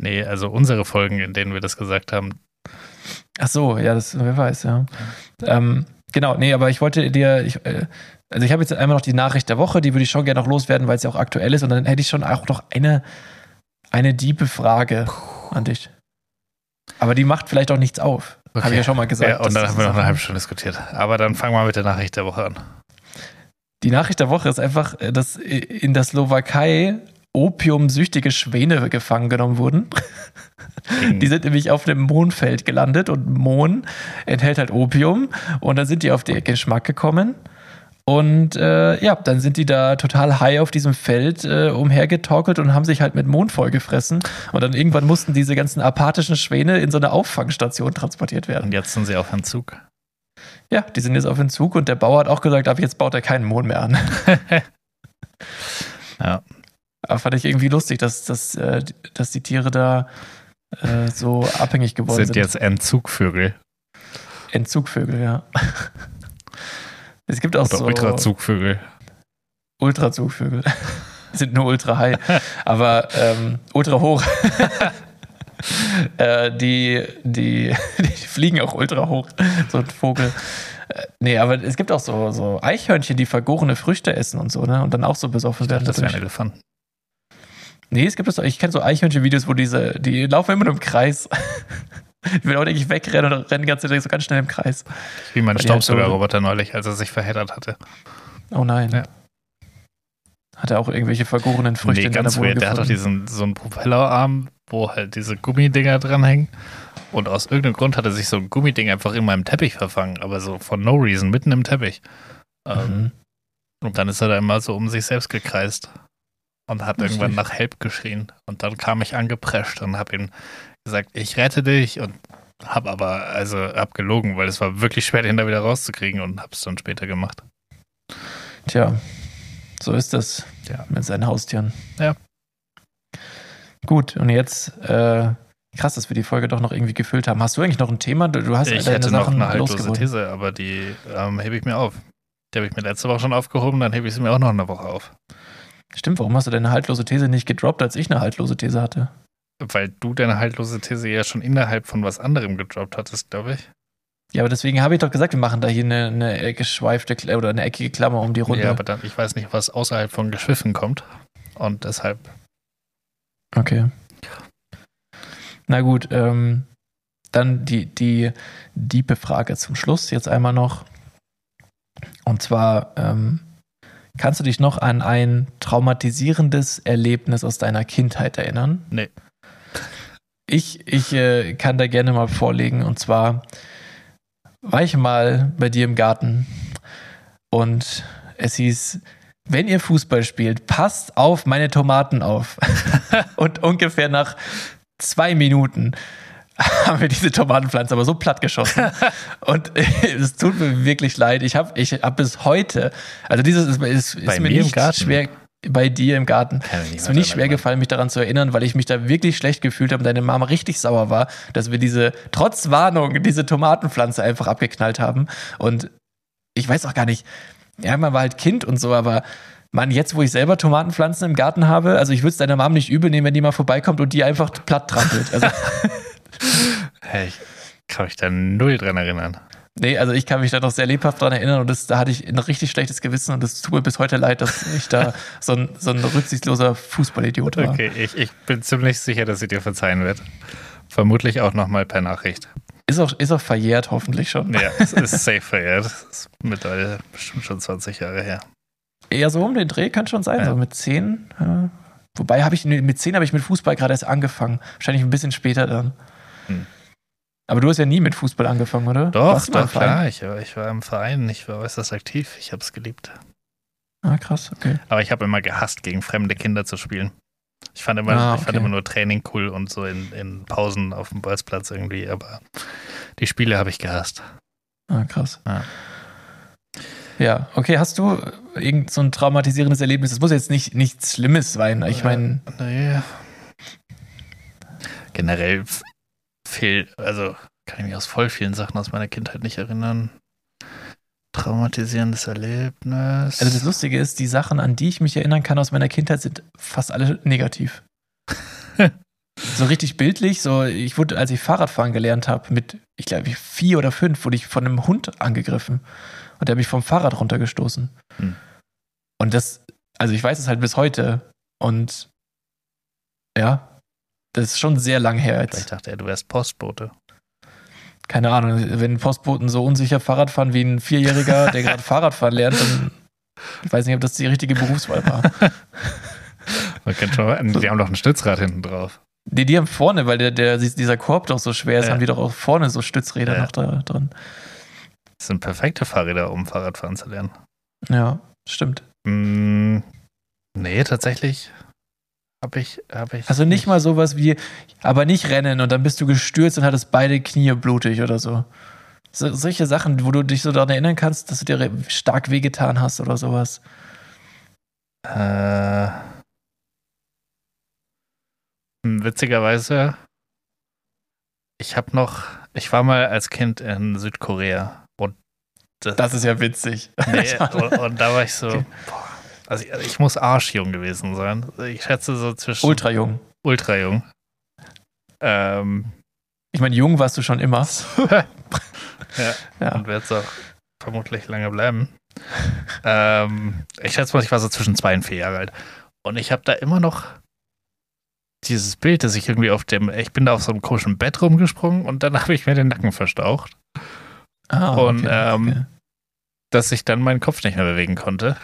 Nee, also unsere Folgen, in denen wir das gesagt haben. Ach so, ja, das, wer weiß, ja. Ähm, genau, nee, aber ich wollte dir, ich, äh, also ich habe jetzt einmal noch die Nachricht der Woche, die würde ich schon gerne noch loswerden, weil es ja auch aktuell ist. Und dann hätte ich schon auch noch eine, eine diebe Frage an dich. Aber die macht vielleicht auch nichts auf. Habe ich ja schon mal gesagt. Ja, und dann haben wir noch eine halbe Stunde diskutiert. Aber dann fangen wir mit der Nachricht der Woche an. Die Nachricht der Woche ist einfach, äh, dass in der Slowakei opiumsüchtige Schwäne gefangen genommen wurden. Die sind nämlich auf einem Mohnfeld gelandet und Mohn enthält halt Opium und dann sind die auf den Geschmack gekommen. Und äh, ja, dann sind die da total high auf diesem Feld äh, umhergetorkelt und haben sich halt mit Mohn vollgefressen. Und dann irgendwann mussten diese ganzen apathischen Schwäne in so eine Auffangstation transportiert werden. Und jetzt sind sie auf Entzug. Ja, die sind jetzt auf Entzug und der Bauer hat auch gesagt, ab jetzt baut er keinen Mohn mehr an. *laughs* Ja. Aber fand ich irgendwie lustig, dass, dass, äh, dass die Tiere da äh, so abhängig geworden Sind sind. jetzt Entzugvögel. Entzugvögel, ja. Es gibt auch Oder so Ultrazugvögel. Ultrazugvögel. *laughs* sind nur ultra high, *laughs* aber ähm, ultra hoch. *laughs* äh, die, die, die fliegen auch ultra hoch, so ein Vogel. Äh, Nee, aber es gibt auch so, so Eichhörnchen, die vergorene Früchte essen und so, ne? Und dann auch so besoffen werden. Das wären. Elefanten. Nee, es gibt das, ich kenne so Eichhörnchen-Videos, wo diese, die laufen immer nur im Kreis. Die will auch nicht wegrennen und rennen Zeit so ganz schnell im Kreis. Wie mein halt so- Staubsaugerroboter neulich, als er sich verheddert hatte. Oh nein. Ja. Hat er auch irgendwelche vergorenen Früchte nee, in ganz weird. Der hat doch diesen, so einen Propellerarm, wo halt diese Gummidinger dranhängen. Und aus irgendeinem Grund hat er sich so ein Gummiding einfach in meinem Teppich verfangen, aber so for no reason, mitten im Teppich. Ähm, Mhm. Und dann ist er da immer so um sich selbst gekreist und hat Lustig. irgendwann nach Help geschrien. Und dann kam ich angeprescht und habe ihm gesagt, ich rette dich und habe aber, also hab gelogen, weil es war wirklich schwer, den da wieder rauszukriegen und habe es dann später gemacht. Tja, so ist das Ja. mit seinen Haustieren. Ja. Gut, und jetzt, äh, krass, dass wir die Folge doch noch irgendwie gefüllt haben. Hast du eigentlich noch ein Thema? Du, hast ich hätte noch Sachen eine haltlose. These, aber die ähm, hebe ich mir auf. Die habe ich mir letzte Woche schon aufgehoben, dann hebe ich sie mir auch noch eine Woche auf. Stimmt, warum hast du deine haltlose These nicht gedroppt, als ich eine haltlose These hatte? Weil du deine haltlose These ja schon innerhalb von was anderem gedroppt hattest, glaube ich. Ja, aber deswegen habe ich doch gesagt, wir machen da hier eine, eine geschweifte Kla- oder eine eckige Klammer um die Runde. Ja, aber dann, ich weiß nicht, was außerhalb von Geschwiffen kommt. Und deshalb, Okay. Na gut, ähm, dann die, die diepe Frage zum Schluss jetzt einmal noch. Und zwar, ähm, kannst du dich noch an ein traumatisierendes Erlebnis aus deiner Kindheit erinnern? Nee. Ich, ich äh, kann da gerne mal vorlegen. Und zwar war ich mal bei dir im Garten und es hieß, wenn ihr Fußball spielt, passt auf meine Tomaten auf. *laughs* und ungefähr nach zwei Minuten *laughs* haben wir diese Tomatenpflanze aber so platt geschossen. *laughs* und es tut mir wirklich leid. Ich habe ich hab bis heute, also dieses ist, ist, ist mir mir im nicht Garten? schwer bei dir im Garten. Ist mir nicht schwer gefallen, mich daran zu erinnern, weil ich mich da wirklich schlecht gefühlt habe und deine Mama richtig sauer war, dass wir diese, trotz Warnung, diese Tomatenpflanze einfach abgeknallt haben. Und ich weiß auch gar nicht, ja, man war halt Kind und so, aber Mann, jetzt, wo ich selber Tomatenpflanzen im Garten habe, also ich würde es deiner Mom nicht übel nehmen, wenn die mal vorbeikommt und die einfach platt trampelt. Also, *laughs* hey, ich kann mich da null dran erinnern. Nee, also ich kann mich da noch sehr lebhaft dran erinnern und das, da hatte ich ein richtig schlechtes Gewissen und es tut mir bis heute leid, dass ich da *laughs* so ein, so ein rücksichtsloser Fußballidiot war. Okay, ich, ich bin ziemlich sicher, dass sie dir verzeihen wird. Vermutlich auch nochmal per Nachricht. Ist auch, ist auch verjährt, hoffentlich schon. Ja, *laughs* es ist safe verehrt. Das ist mittlerweile bestimmt schon 20 Jahre her. Eher so um den Dreh kann schon sein, Ja. so mit 10. Ja. Wobei habe ich mit 10 habe ich mit Fußball gerade erst angefangen. Wahrscheinlich ein bisschen später dann. Hm. Aber du hast ja nie mit Fußball angefangen, oder? Doch, Warst doch, klar. Ich war, ich war im Verein, ich war äußerst aktiv. Ich habe es geliebt. Ah, krass, okay. Aber ich habe immer gehasst, gegen fremde Kinder zu spielen. Ich fand immer, Ah, ich fand okay. immer nur Training cool und so in, in Pausen auf dem Bolzplatz irgendwie, aber die Spiele habe ich gehasst. Ah, krass. Ja. Ja, okay, hast du irgend so ein traumatisierendes Erlebnis? Das muss jetzt nicht nichts Schlimmes sein. Ich meine, Nee. Generell fehl, also kann ich mich aus voll vielen Sachen aus meiner Kindheit nicht erinnern. Traumatisierendes Erlebnis. also das Lustige ist, die Sachen, an die ich mich erinnern kann aus meiner Kindheit, sind fast alle negativ. *laughs* so richtig bildlich, so ich wurde, als ich Fahrradfahren gelernt habe, mit, ich glaube, vier oder fünf, wurde ich von einem Hund angegriffen. Und der hat mich vom Fahrrad runtergestoßen. Hm. Und das, also ich weiß es halt bis heute. Und ja, das ist schon sehr lang her jetzt. dachte er, du wärst Postbote. Keine Ahnung, wenn Postboten so unsicher Fahrrad fahren wie ein Vierjähriger, *laughs* der gerade Fahrradfahren lernt, dann ich weiß nicht, ob das die richtige Berufswahl war. *laughs* Man kennt schon, die haben doch ein Stützrad hinten drauf. Die, die haben vorne, weil der, der, dieser Korb doch so schwer ist, Ja. haben die doch auch vorne so Stützräder Ja. noch da drin. Das sind perfekte Fahrräder, um Fahrradfahren zu lernen. Ja, stimmt. Mm, nee, tatsächlich habe ich, hab ich. Also nicht mal sowas wie, aber nicht rennen und dann bist du gestürzt und hattest beide Knie blutig oder so. so solche Sachen, wo du dich so daran erinnern kannst, dass du dir stark wehgetan hast oder sowas. Äh, hm, witzigerweise, ich habe noch, ich war mal als Kind in Südkorea und das, Das ist ja witzig. nee, *laughs* und, und da war ich so, Okay. boah, also ich, ich muss arschjung gewesen sein. Ich schätze so zwischen Ultra jung. ultra jung. Ähm, Ich meine, jung warst du schon immer. *laughs* ja, Ja. und werde es auch vermutlich lange bleiben. ähm, ich schätze mal, ich war so zwischen zwei und vier Jahre alt. Und ich habe da immer noch dieses Bild, dass ich irgendwie auf dem, ich bin da auf so einem komischen Bett rumgesprungen und dann *laughs* habe ich mir den Nacken verstaucht, Ah, Und, okay, ähm, okay. dass ich dann meinen Kopf nicht mehr bewegen konnte.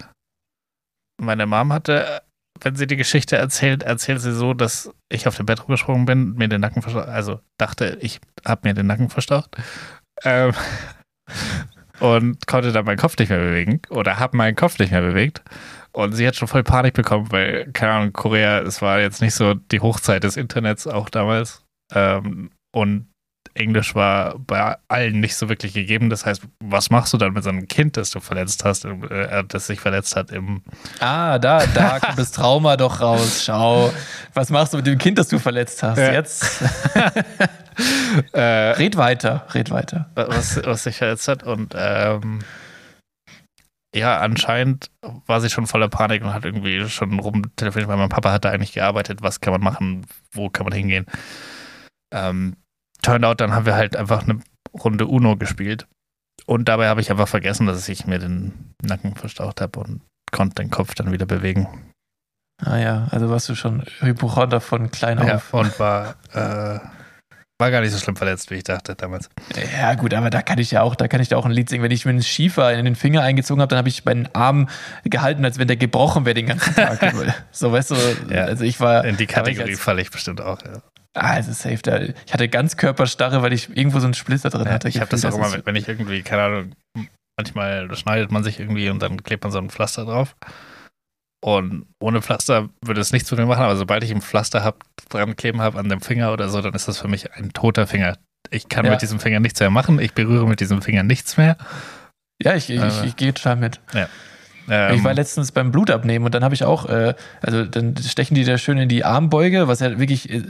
Meine Mom hatte, wenn sie die Geschichte erzählt, erzählt sie so, dass ich auf dem Bett rumgesprungen bin, mir den Nacken verstaucht, also dachte, ich habe mir den Nacken verstaucht. Ähm, *laughs* und konnte dann meinen Kopf nicht mehr bewegen oder habe meinen Kopf nicht mehr bewegt. Und sie hat schon voll Panik bekommen, weil, keine Ahnung, Korea, es war jetzt nicht so die Hochzeit des Internets auch damals. Ähm, und Englisch war bei allen nicht so wirklich gegeben. Das heißt, was machst du dann mit so einem Kind, das du verletzt hast, äh, das sich verletzt hat im Ah, da, da *laughs* kommt das Trauma doch raus. Schau. Was machst du mit dem Kind, das du verletzt hast? Ja. Jetzt *laughs* äh, red weiter, red weiter. was, was sich verletzt hat. Und ähm, ja, anscheinend war sie schon voller Panik und hat irgendwie schon rumtelefoniert, weil mein Papa hat da eigentlich gearbeitet. Was kann man machen? Wo kann man hingehen? Ähm, turned out, dann haben wir halt einfach eine Runde Uno gespielt. Und dabei habe ich einfach vergessen, dass ich mir den Nacken verstaucht habe und konnte den Kopf dann wieder bewegen. Ah ja, also warst du schon Hypochonder von klein Ja, auf. und war, äh, war gar nicht so schlimm verletzt, wie ich dachte damals. Ja, gut, aber da kann ich ja auch, da kann ich da auch ein Lied singen. Wenn ich mir einen Schiefer in den Finger eingezogen habe, dann habe ich meinen Arm gehalten, als wenn der gebrochen wäre den ganzen Tag. *laughs* so, weißt du, Ja. also ich war. In die ich Kategorie als- falle ich bestimmt auch. Ja. Ah, also safe. Da, ich hatte ganz Körperstarre, weil ich irgendwo so einen Splitter drin Ja, hatte. ich habe das auch immer, wenn ich irgendwie, keine Ahnung, manchmal schneidet man sich irgendwie und dann klebt man so ein Pflaster drauf. Und ohne Pflaster würde es nichts mit mir machen, aber sobald ich ein Pflaster hab, dran kleben habe an dem Finger oder so, dann ist das für mich ein toter Finger. Ich kann Ja. mit diesem Finger nichts mehr machen, ich berühre mit diesem Finger nichts mehr. Ja, ich, ich, Aber- ich gehe total mit. Ähm, ich war letztens beim Blutabnehmen und dann habe ich auch, äh, also dann stechen die da schön in die Armbeuge, was ja wirklich, äh,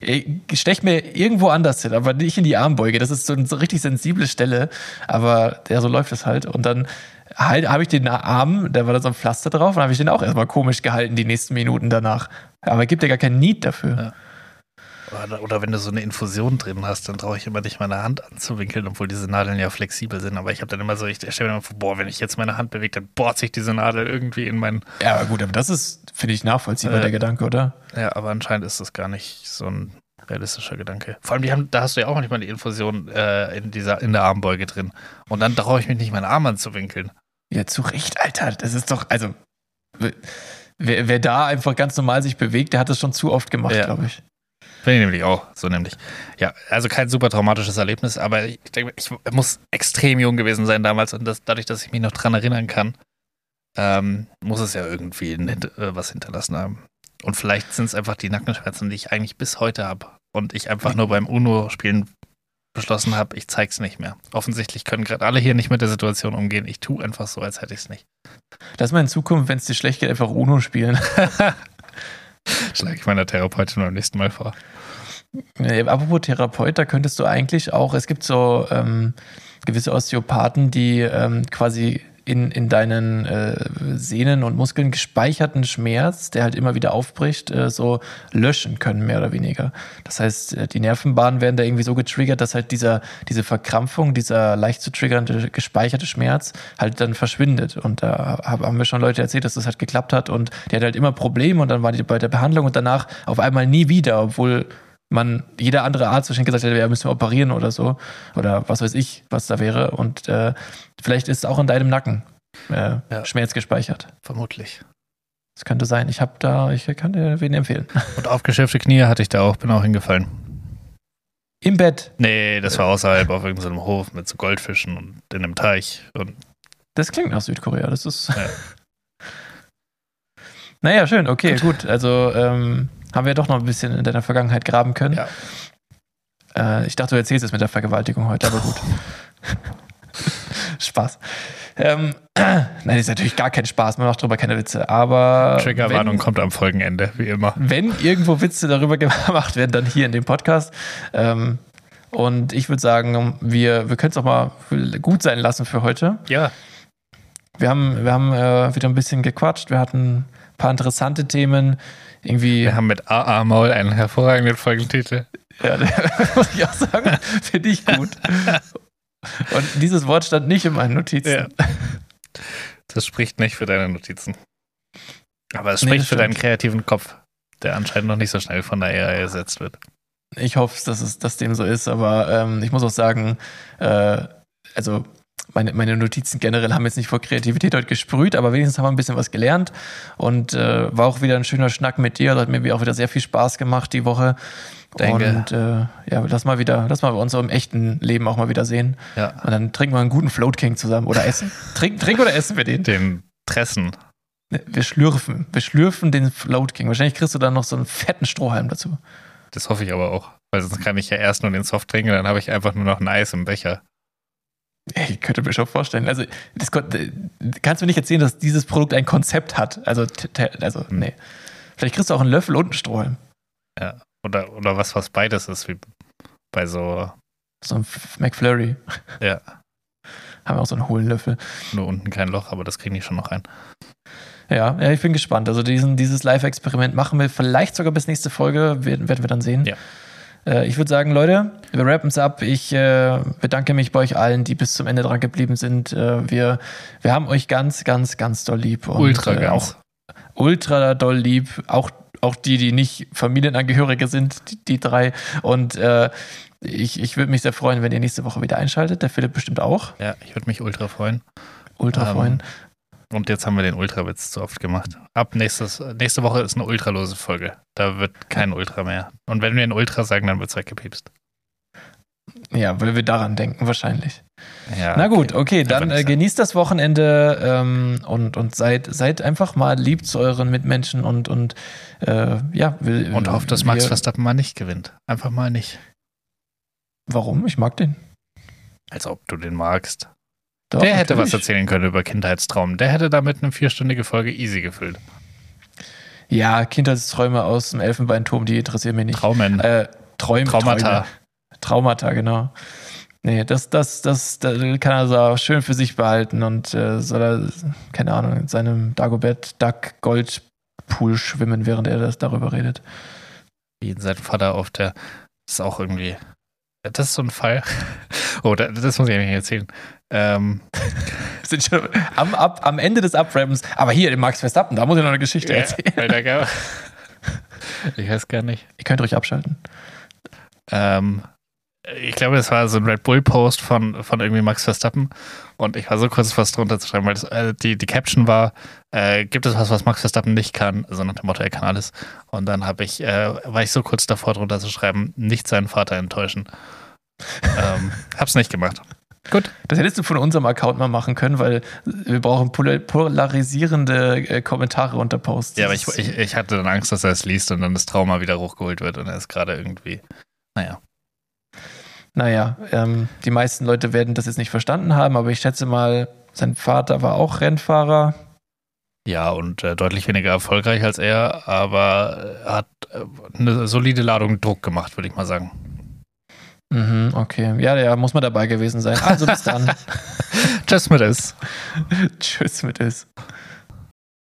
äh, stech mir irgendwo anders hin, aber nicht in die Armbeuge. Das ist so eine so richtig sensible Stelle, aber ja, so läuft es halt. Und dann halt habe ich den Arm, da war da so ein Pflaster drauf und habe ich den auch erstmal komisch gehalten die nächsten Minuten danach. Aber gibt ja gar kein Need dafür. Ja. Oder, wenn du so eine Infusion drin hast, dann traue ich immer nicht meine Hand anzuwinkeln, obwohl diese Nadeln ja flexibel sind. Aber ich habe dann immer so, ich stelle mir immer vor, boah, wenn ich jetzt meine Hand bewege, dann bohrt sich diese Nadel irgendwie in mein Ja, aber gut, aber das ist, finde ich, nachvollziehbar, Äh, der Gedanke, oder? Ja, aber anscheinend ist das gar nicht so ein realistischer Gedanke. Vor allem, die haben, da hast du ja auch manchmal die Infusion äh, in, dieser, in der Armbeuge drin. Und dann traue ich mich nicht, meinen Arm anzuwinkeln. Ja, zu Recht, Alter. Das ist doch, also, wer, wer da einfach ganz normal sich bewegt, der hat das schon zu oft gemacht, Ja. glaube ich. Finde ich nämlich auch, so nämlich. Ja, also kein super traumatisches Erlebnis, aber ich denke, ich muss extrem jung gewesen sein damals und das, dadurch, dass ich mich noch dran erinnern kann, ähm, muss es ja irgendwie ein, äh, was hinterlassen haben. Und vielleicht sind es einfach die Nackenschmerzen, die ich eigentlich bis heute habe. Und ich einfach nur beim UNO-Spielen beschlossen habe, ich zeig's nicht mehr. Offensichtlich können gerade alle hier nicht mit der Situation umgehen. Ich tue einfach so, als hätte ich es nicht. Lass mal in Zukunft, wenn es dir schlecht geht, einfach Uno spielen. *laughs* Schlage ich meiner Therapeutin beim nächsten Mal vor. Äh, Apropos Therapeut, da könntest du eigentlich auch, es gibt so ähm, gewisse Osteopathen, die ähm, quasi in, in deinen äh, Sehnen und Muskeln gespeicherten Schmerz, der halt immer wieder aufbricht, äh, so löschen können, mehr oder weniger. Das heißt, äh, die Nervenbahnen werden da irgendwie so getriggert, dass halt dieser, diese Verkrampfung, dieser leicht zu triggernde, gespeicherte Schmerz halt dann verschwindet. Und da haben wir schon Leute erzählt, dass das halt geklappt hat und die hat halt immer Probleme und dann war die bei der Behandlung und danach auf einmal nie wieder, obwohl man jeder andere Arzt wahrscheinlich gesagt hätte, ja, müssen wir operieren oder so. Oder was weiß ich, was da wäre. Und äh, vielleicht ist auch in deinem Nacken äh, ja. Schmerz gespeichert. Vermutlich. Das könnte sein. Ich habe da, ich kann dir wen empfehlen. *laughs* Und aufgeschäfte Knie hatte ich da auch, bin auch hingefallen. Im Bett? Nee, das war außerhalb auf irgendeinem Hof mit so Goldfischen und in einem Teich. Und das klingt nach Südkorea. Das ist. Ja. *laughs* naja, schön, okay, gut. gut. Also, ähm, haben wir doch noch ein bisschen in deiner Vergangenheit graben können. Ja. Äh, ich dachte, du erzählst es mit der Vergewaltigung heute, aber gut. *laughs* Spaß. Ähm, *clears throat* nein, das ist natürlich gar kein Spaß, man macht darüber keine Witze, aber. Triggerwarnung kommt am Folgenende, wie immer. Wenn irgendwo Witze darüber *laughs* gemacht werden, dann hier in dem Podcast. Ähm, und ich würde sagen, wir, wir können es auch mal gut sein lassen für heute. Ja. Wir haben, wir haben äh, wieder ein bisschen gequatscht, wir hatten ein paar interessante Themen irgendwie. Wir haben mit AA Maul einen hervorragenden Folgentitel. Ja, *laughs* muss ich auch sagen, finde ich gut. Und dieses Wort stand nicht in meinen Notizen. Ja. Das spricht nicht für deine Notizen. Aber es spricht nee, für deinen kreativen Kopf, der anscheinend noch nicht so schnell von der AI ersetzt wird. Ich hoffe, dass es dass dem so ist, aber ähm, ich muss auch sagen, äh, also meine, meine Notizen generell haben jetzt nicht vor Kreativität heute gesprüht, aber wenigstens haben wir ein bisschen was gelernt und äh, war auch wieder ein schöner Schnack mit dir. Das hat mir auch wieder sehr viel Spaß gemacht die Woche. Denke. Und äh, ja, lass mal wieder, lass mal bei uns im echten Leben auch mal wieder sehen. Ja. Und dann trinken wir einen guten Float King zusammen oder essen. *laughs* Trink, trink oder essen wir den? Den Tressen. Ne, wir schlürfen. Wir schlürfen den Float King. Wahrscheinlich kriegst du dann noch so einen fetten Strohhalm dazu. Das hoffe ich aber auch. Weil sonst kann ich ja erst nur den Soft trinken, dann habe ich einfach nur noch ein Eis im Becher. Ich könnte mir schon vorstellen. Also, das, kannst du nicht erzählen, dass dieses Produkt ein Konzept hat. Also, also hm. nee. Vielleicht kriegst du auch einen Löffel und einen Strohhalm. Ja. Oder, oder was, was beides ist, wie bei so. So ein McFlurry. Ja. *laughs* Haben wir auch so einen hohlen Löffel. Nur unten kein Loch, aber das kriegen die schon noch rein. Ja, ja, ich bin gespannt. Also diesen, dieses Live-Experiment machen wir vielleicht sogar bis nächste Folge, werden, werden wir dann sehen. Ja. Äh, ich würde sagen, Leute, wir rappen es ab. Ich äh, bedanke mich bei euch allen, die bis zum Ende dran geblieben sind. Äh, wir, wir haben euch ganz, ganz, ganz doll lieb. Und, ultra äh, ganz. Auch ultra doll lieb. Auch, auch die, die nicht Familienangehörige sind, die, die drei. Und äh, ich, ich würde mich sehr freuen, wenn ihr nächste Woche wieder einschaltet. Der Philipp bestimmt auch. Ja, ich würde mich ultra freuen. Ultra ähm, freuen. Und jetzt haben wir den Ultrawitz zu oft gemacht. Ab nächstes, nächste Woche ist eine ultralose Folge. Da wird kein Ultra mehr. Und wenn wir ein Ultra sagen, dann wird es weggepiepst. Ja, weil wir daran denken, wahrscheinlich. Ja, Na gut, okay, okay dann äh, genießt das Wochenende ähm, und, und seid, seid einfach mal lieb zu euren Mitmenschen und, und äh, ja. Will, und hofft, dass Max Verstappen mal nicht gewinnt. Einfach mal nicht. Warum? Ich mag den. Als ob du den magst. Doch, der hätte natürlich. was erzählen können über Kindheitstraum. Der hätte damit eine vierstündige Folge easy gefüllt. Ja, Kindheitsträume aus dem Elfenbeinturm, die interessieren mich nicht. Traumen. Äh, Träum, Traumata. Träume. Traumata, genau. Nee, das, das, das, das kann er so schön für sich behalten und äh, soll er, keine Ahnung, in seinem Dagobert Duck Gold Pool schwimmen, während er das darüber redet. Wie sein Vater auf der, das ist auch irgendwie, das ist so ein Fall. *laughs* Oh, das, das muss ich eigentlich erzählen. Ähm. *laughs* sind schon am, ab, am Ende des Abrappens. Aber hier, den Max Verstappen, da muss ich noch eine Geschichte ja, erzählen. *laughs* ich weiß gar nicht. Ihr könnt ruhig abschalten. Ähm, ich glaube, das war so ein Red Bull-Post von, von irgendwie Max Verstappen. Und ich war so kurz fast drunter zu schreiben, weil das, äh, die, die Caption war, äh, gibt es was, was Max Verstappen nicht kann? Also nach dem Motto, er kann alles. Und dann habe ich, äh, war ich so kurz davor drunter zu schreiben, nicht seinen Vater enttäuschen. *laughs* ähm, hab's nicht gemacht. Gut. Das hättest du von unserem Account mal machen können, weil wir brauchen polarisierende äh, Kommentare unter Posts. Ja, aber ich, ich, ich hatte dann Angst, dass er es liest und dann das Trauma wieder hochgeholt wird und er ist gerade irgendwie, naja. Naja, ähm, die meisten Leute werden das jetzt nicht verstanden haben, aber ich schätze mal, sein Vater war auch Rennfahrer. Ja, und äh, deutlich weniger erfolgreich als er, aber er hat äh, eine solide Ladung Druck gemacht, würde ich mal sagen. Mhm, okay. Ja, ja, muss man dabei gewesen sein. Also bis dann. *laughs* Tschüss mit es. *laughs* Tschüss mit es.